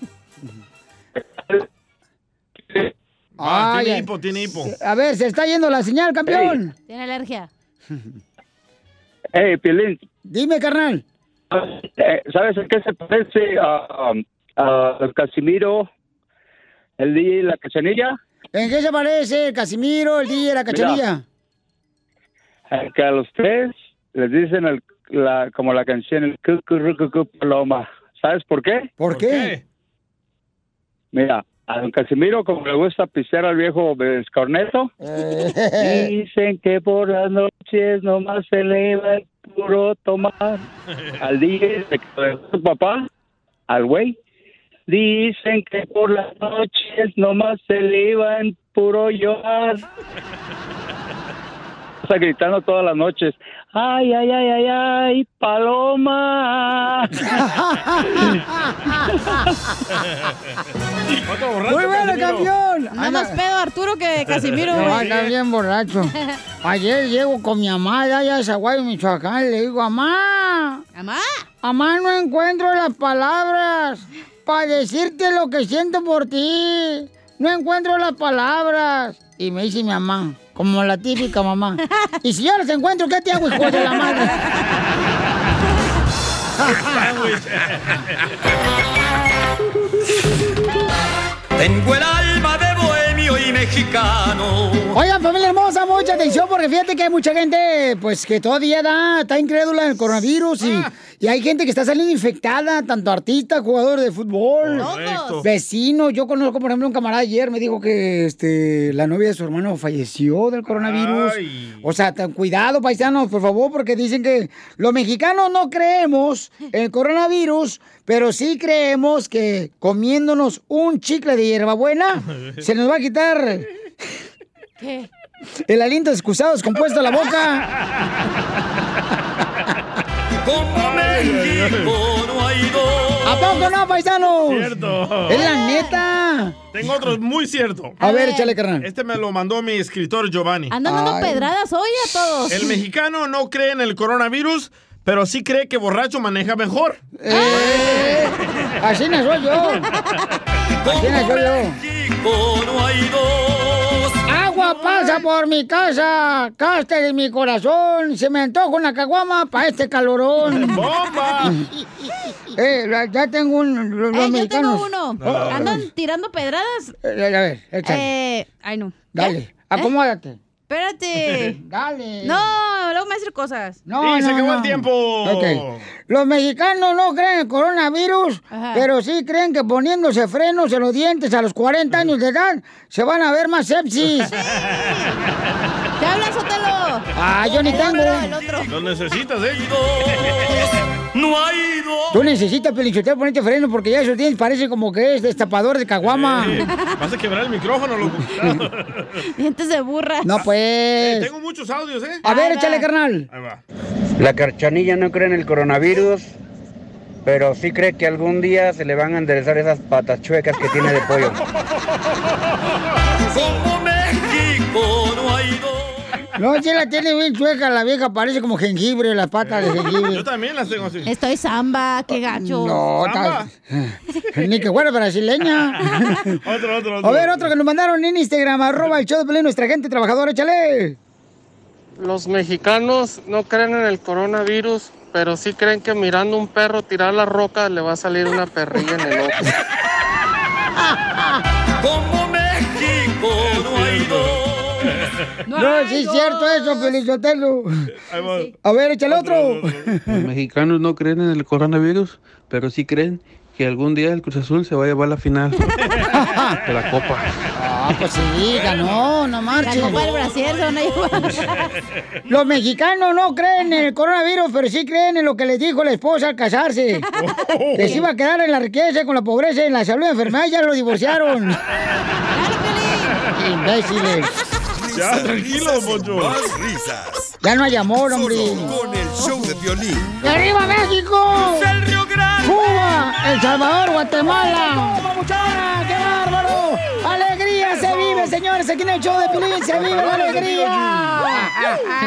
[laughs] Ah, Ay, tiene hipo, tiene hipo. A ver, se está yendo la señal, campeón. Tiene alergia. [laughs] Hey, Pelín. Dime, carnal. Eh, ¿Sabes a qué se parece a, a, a Casimiro, el DJ y la cachanilla? ¿En qué se parece el Casimiro, el DJ, la cachanilla? Eh, que a los tres les dicen el- la, como la canción el cucurrucucu paloma. ¿Sabes por qué? ¿Por qué? Mira, a don Casimiro como le gusta pisear al viejo Escorneto, [laughs] dicen que por las noches nomás se eleva el puro tomar. [laughs] Al DJ de su papá, al güey, dicen que por las noches nomás se eleva en puro llorar. [laughs] esposa gritando todas las noches, ay, ay, ay, ay, ay, paloma. Muy bueno, campeón. Nada más pedo Arturo que [laughs] Casimiro, No, anda bien borracho. [laughs] Ayer llego con mi mamá allá a Zaguayo, Michoacán, y le digo, mamá. ¿Mamá? Mamá, no encuentro las palabras para decirte lo que siento por ti. No encuentro las palabras. Y me dice mi mamá, como la típica mamá. Y si yo las encuentro, ¿qué te hago, hijo de la madre? Tengo el alma mexicano. Oigan, familia hermosa, mucha atención porque fíjate que hay mucha gente, pues, que todavía da, está incrédula en el coronavirus y, y hay gente que está saliendo infectada, tanto artistas, jugadores de fútbol, Correcto. vecinos. Yo conozco, por ejemplo, un camarada ayer me dijo que este, la novia de su hermano falleció del coronavirus. O sea, ten cuidado, paisanos, por favor, porque dicen que los mexicanos no creemos en el coronavirus, pero sí creemos que comiéndonos un chicle de hierbabuena [laughs] se nos va a quitar ¿Qué? el aliento excusado descompuesto de la boca. Como México no hay dos. ¿A poco no, paisanos? Cierto. Es la neta. Tengo otro muy cierto. A ver, échale, carnal. Este me lo mandó mi escritor Giovanni. Andan dando pedradas hoy a todos. El mexicano no cree en el coronavirus, pero sí cree que borracho maneja mejor. Eh, así no soy yo. Así no soy yo. México no hay dos. Agua pasa por mi casa, cáster en mi corazón, se me antoja una caguama para este calorón. ¡Bomba! [laughs] Eh, la- ya tengo un, los, Eh, yo tengo uno. Andan tirando pedradas. eh, a ver, échale. Eh, ay, no. Dale, ¿Eh? acomódate. Espérate. [laughs] Dale. No, luego me decir cosas. No, Sí, se no, acabó no. el tiempo. Ok. Los mexicanos no creen en el coronavirus, Ajá. pero sí creen que poniéndose frenos en los dientes a los 40 años de edad se van a ver más sepsis. ¡Te [laughs] hablan, Sotelo! Ah, yo ni tengo. Lo necesitas, ¿eh? No hay dos. Tú necesitas, Pelichotero, ponerte freno porque ya esos dientes parece como que es destapador de caguama. Eh, vas a quebrar el micrófono, loco. [laughs] Dientes de burra. No, pues. Tengo muchos audios, ¿eh? A ver, échale, carnal. Ahí va. La carchanilla no cree en el coronavirus, pero sí cree que algún día se le van a enderezar esas patas chuecas que tiene de pollo. [laughs] No, si la tiene bien chueca, la vieja parece como jengibre, las patas de jengibre. Yo también las tengo así. Estoy samba, qué gacho. No, ta- ni que fuera brasileña. [laughs] Otro, otro, otro. A ver, otro que nos mandaron en Instagram, arroba el show de Pelín, nuestra gente trabajadora, échale. Los mexicanos no creen en el coronavirus, pero sí creen que mirando un perro tirar la roca le va a salir una perrilla en el ojo. [laughs] No, sí es cierto eso, Pelizotelo. Ahí va. A ver, échale otro. Los mexicanos no creen en el coronavirus, pero sí creen que algún día el Cruz Azul se va a llevar la final de la Copa. Ah, pues sí, ganó, no La marchen. copa del a llevar. Los mexicanos no creen en el coronavirus, pero sí creen en lo que les dijo la esposa al casarse. Que se iba a quedar en la riqueza, con la pobreza, en la salud y enfermedad, ya lo divorciaron. Imbéciles. Ya, tranquilo, Poncho. Más risas. Ya no hay amor, hombre. Solo con el show de violín. ¡Y ¡Arriba México! ¡Cuba! ¡El Salvador! ¡Guatemala! ¡Papuchona! ¡Qué bárbaro! ¡Alegría señores! Aquí en el show de Pilín se vive la alegría.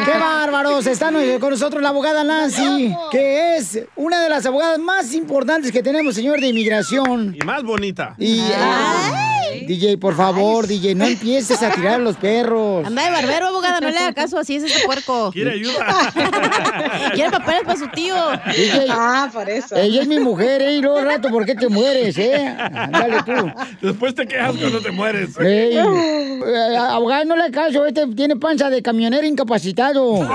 ¡Qué bárbaros! Está con nosotros la abogada Nancy, que es una de las abogadas más importantes que tenemos, señor, de inmigración. Y más bonita. Y, eh, DJ, por favor, DJ, no empieces a tirar a los perros. Anda de barbero, abogada, no le haga caso, así es este puerco. Quiere ayuda. [laughs] Quiere papeles para su tío. DJ, Ah, por eso. Ella es mi mujer, ¿eh? Y luego al rato, ¿por qué te mueres, eh? Dale tú. Después te quejas cuando te mueres. Ey, eh, abogado, no le caso, este tiene panza de camionero incapacitado. [laughs]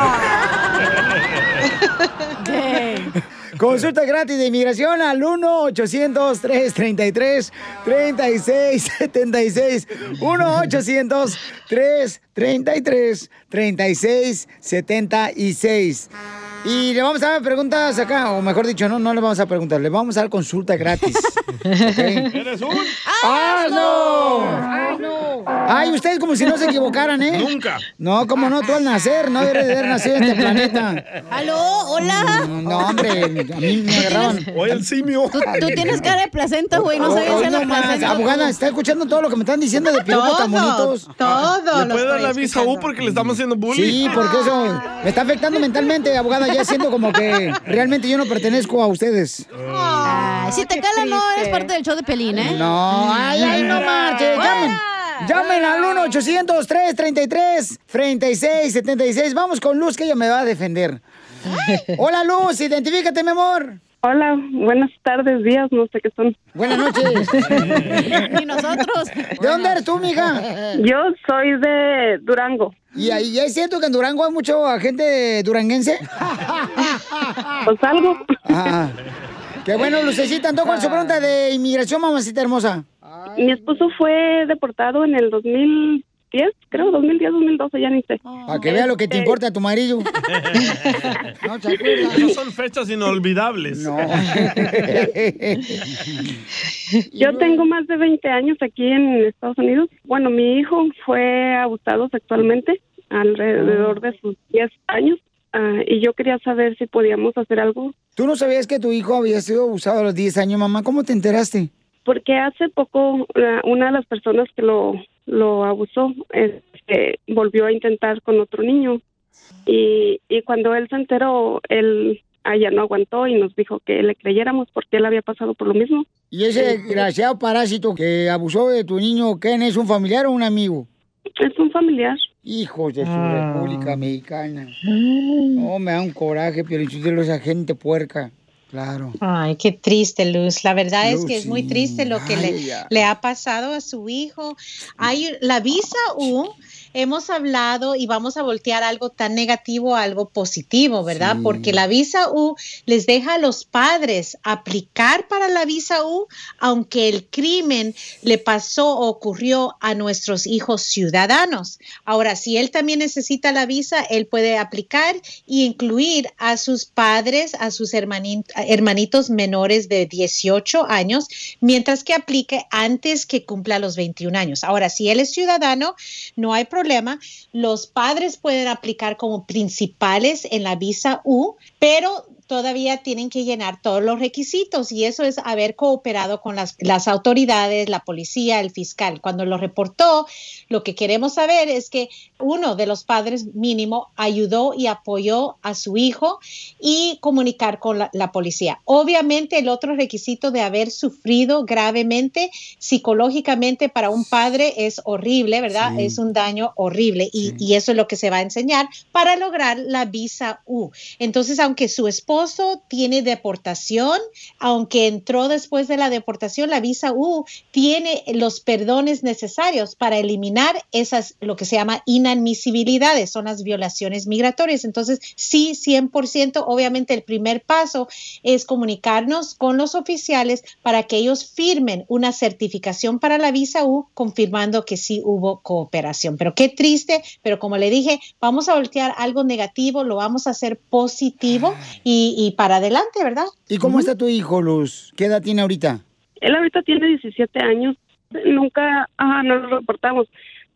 Consulta gratis de inmigración al 1-800-333-3676. 1-800-333-3676. Y le vamos a dar preguntas acá, o mejor dicho, no, no le vamos a preguntar, le vamos a dar consulta gratis. [laughs] ¿Eres un? ¡Ah, no! Ay, ustedes como si no se equivocaran, ¿eh? Nunca. No, como no, tú al nacer, no debes de haber nacido en este planeta. ¿Aló? ¿Hola? No, no, hombre, a mí me agarraban. Oye, el simio. Tú, tú tienes cara de placenta, güey, no sabías ser la no más, placenta. abogada, está escuchando todo lo que me están diciendo de piropos tan bonitos. ¿Le puede dar la visa U porque le estamos haciendo bullying? Sí, porque eso me está afectando mentalmente, abogada, ya siento como que realmente yo no pertenezco a ustedes. Ay, si te cala, no eres parte del show de Pelín, ¿eh? No, ay, ay, no marches, llamen. Llamen al 1-800-333-3676. Vamos con Luz, que ella me va a defender. Hola, Luz, identifícate, mi amor. Hola, buenas tardes, días, no sé qué son. Buenas noches. [laughs] Y nosotros. ¿De dónde eres tú, mija? Yo soy de Durango. ¿Y ahí es cierto que en Durango hay mucho agente duranguense? [laughs] Pues algo. Ah, qué bueno, Lucecita. Entonces, ¿cuál es su pregunta de inmigración, mamacita hermosa? Mi esposo fue deportado en el 2010, creo, 2010, 2012, ya ni sé. Para que vea lo que te Este, importa a tu marido. [laughs] No. Esas son fechas inolvidables. No. [laughs] Yo tengo más de 20 años aquí en Estados Unidos. Bueno, mi hijo fue abusado sexualmente alrededor de sus 10 años ah, y yo quería saber si podíamos hacer algo ¿Tú no sabías que tu hijo había sido abusado a los 10 años, mamá? ¿Cómo te enteraste? Porque hace poco la- una de las personas que lo, lo abusó este, volvió a intentar con otro niño y, y cuando él se enteró, él allá no aguantó y nos dijo que le creyéramos porque él había pasado por lo mismo. ¿Y ese desgraciado parásito que abusó de tu niño, quién es, un familiar o un amigo? Es un familiar. Hijos de su Ah. República Mexicana. No, me da un coraje, Piolichotelo, esa gente puerca. Claro. Ay, qué triste, Luz. La verdad es que es muy triste lo que Ay, le, le ha pasado a su hijo. Hay la visa U. Hemos hablado y vamos a voltear algo tan negativo a algo positivo, ¿verdad? Sí. Porque la visa U les deja a los padres aplicar para la visa U, aunque el crimen le pasó o ocurrió a nuestros hijos ciudadanos. Ahora, si él también necesita la visa, él puede aplicar y incluir a sus padres, a sus hermani- hermanitos menores de 18 años, mientras que aplique antes que cumpla los 21 años. Ahora, si él es ciudadano, no hay problema. Los padres pueden aplicar como principales en la visa U, pero todavía tienen que llenar todos los requisitos y eso es haber cooperado con las, las autoridades, la policía, el fiscal. Cuando lo reportó, lo que queremos saber es que uno de los padres mínimo ayudó y apoyó a su hijo y comunicar con la, la policía. Obviamente el otro requisito de haber sufrido gravemente psicológicamente para un padre es horrible, ¿verdad? Sí. Es un daño horrible y, y eso es lo que se va a enseñar para lograr la visa U. Entonces, aunque su esposo tiene deportación, aunque entró después de la deportación, la visa U tiene los perdones necesarios para eliminar esas, lo que se llama inadmisibilidades, son las violaciones migratorias. Entonces, sí, 100%, obviamente el primer paso es comunicarnos con los oficiales para que ellos firmen una certificación para la visa U confirmando que sí hubo cooperación. Pero qué triste, pero como le dije, vamos a voltear algo negativo, lo vamos a hacer positivo y, y para adelante, ¿verdad? ¿Y cómo está tu hijo, Luz? ¿Qué edad tiene ahorita? Él ahorita tiene 17 años. Nunca, ah, no lo reportamos.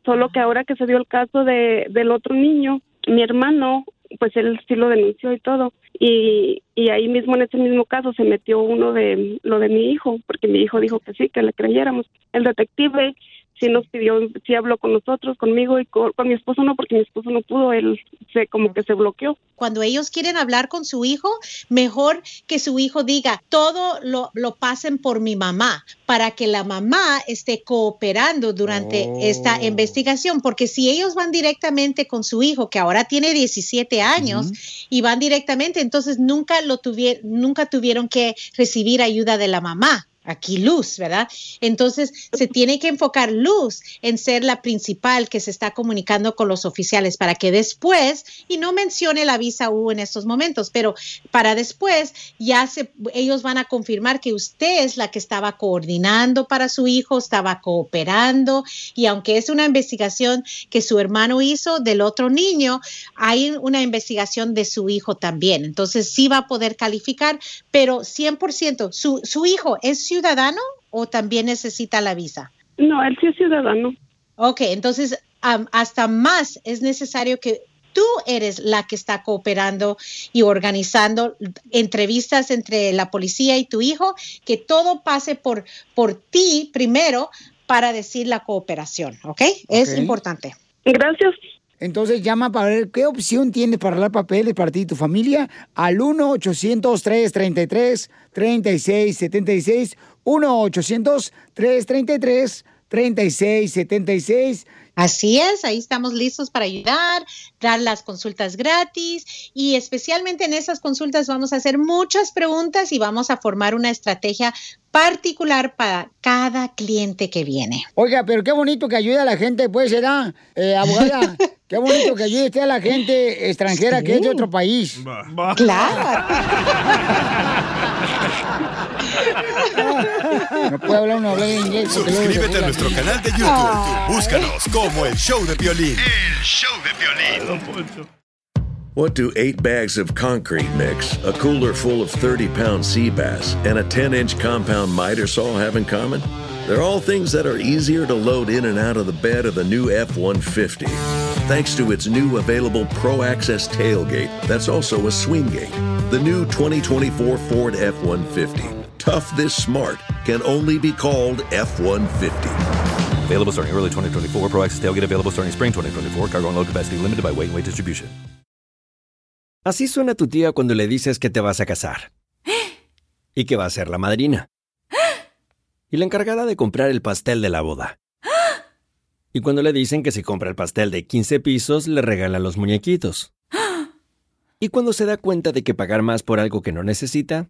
Solo que ahora que se dio el caso de, del otro niño, mi hermano, pues él sí lo denunció y todo. Y, y ahí mismo, en ese mismo caso, se metió uno de lo de mi hijo, porque mi hijo dijo que sí, que le creyéramos. El detective sí nos pidió, sí habló con nosotros, conmigo y con, con mi esposo no, porque mi esposo no pudo, él se como que se bloqueó. Cuando ellos quieren hablar con su hijo, mejor que su hijo diga, todo lo, lo pasen por mi mamá, para que la mamá esté cooperando durante esta investigación, porque si ellos van directamente con su hijo, que ahora tiene 17 años, y van directamente, entonces nunca lo tuvieron, nunca tuvieron que recibir ayuda de la mamá. Aquí Luz, ¿verdad? Entonces se tiene que enfocar Luz en ser la principal que se está comunicando con los oficiales para que después, y no mencione la visa U en estos momentos, pero para después ya se, ellos van a confirmar que usted es la que estaba coordinando para su hijo, estaba cooperando, y aunque es una investigación que su hermano hizo del otro niño, hay una investigación de su hijo también. Entonces sí va a poder calificar, pero 100%, su, su hijo es ciudadano o también necesita la visa? No, él sí es ciudadano. Ok, entonces hasta más es necesario que tú eres la que está cooperando y organizando entrevistas entre la policía y tu hijo, que todo pase por, por ti primero para decir la cooperación, ¿ok? Es Ok. importante. Gracias. Entonces llama para ver qué opción tienes para arreglar papeles para ti y tu familia al 1-800-333-3676. 1-800-333-3676. Así es, ahí estamos listos para ayudar, dar las consultas gratis y especialmente en esas consultas vamos a hacer muchas preguntas y vamos a formar una estrategia particular para cada cliente que viene. Oiga, pero qué bonito que ayude a la gente, pues, ¿verdad? Eh, abogada, [laughs] qué bonito que ayude usted a la gente extranjera que es de otro país. Claro. [laughs] No puede hablar uno hablar inglés. porque luego se Suscríbete a nuestro canal de YouTube. Ah. Búscanos como El Show de Violín. El show de violín. Ah, what do eight bags of concrete mix, a cooler full of 30 pound sea bass, and a 10 inch compound miter saw have in common? They're all things that are easier to load in and out of the bed of the new F 150. Thanks to its new available Pro Access tailgate that's also a swing gate. The new 2024 Ford F 150. Tough this smart can only be called F 150. Available starting early 2024. Pro Access tailgate available starting spring 2024. Cargo and load capacity limited by weight and weight distribution. Así suena tu tía cuando le dices que te vas a casar. [gasps] Y que va a ser la madrina. [gasps] Y la encargada de comprar el pastel de la boda. [gasps] Y cuando le dicen que si compra el pastel de 15 pisos, le regalan los muñequitos. Y cuando se da cuenta de que pagar más por algo que no necesita,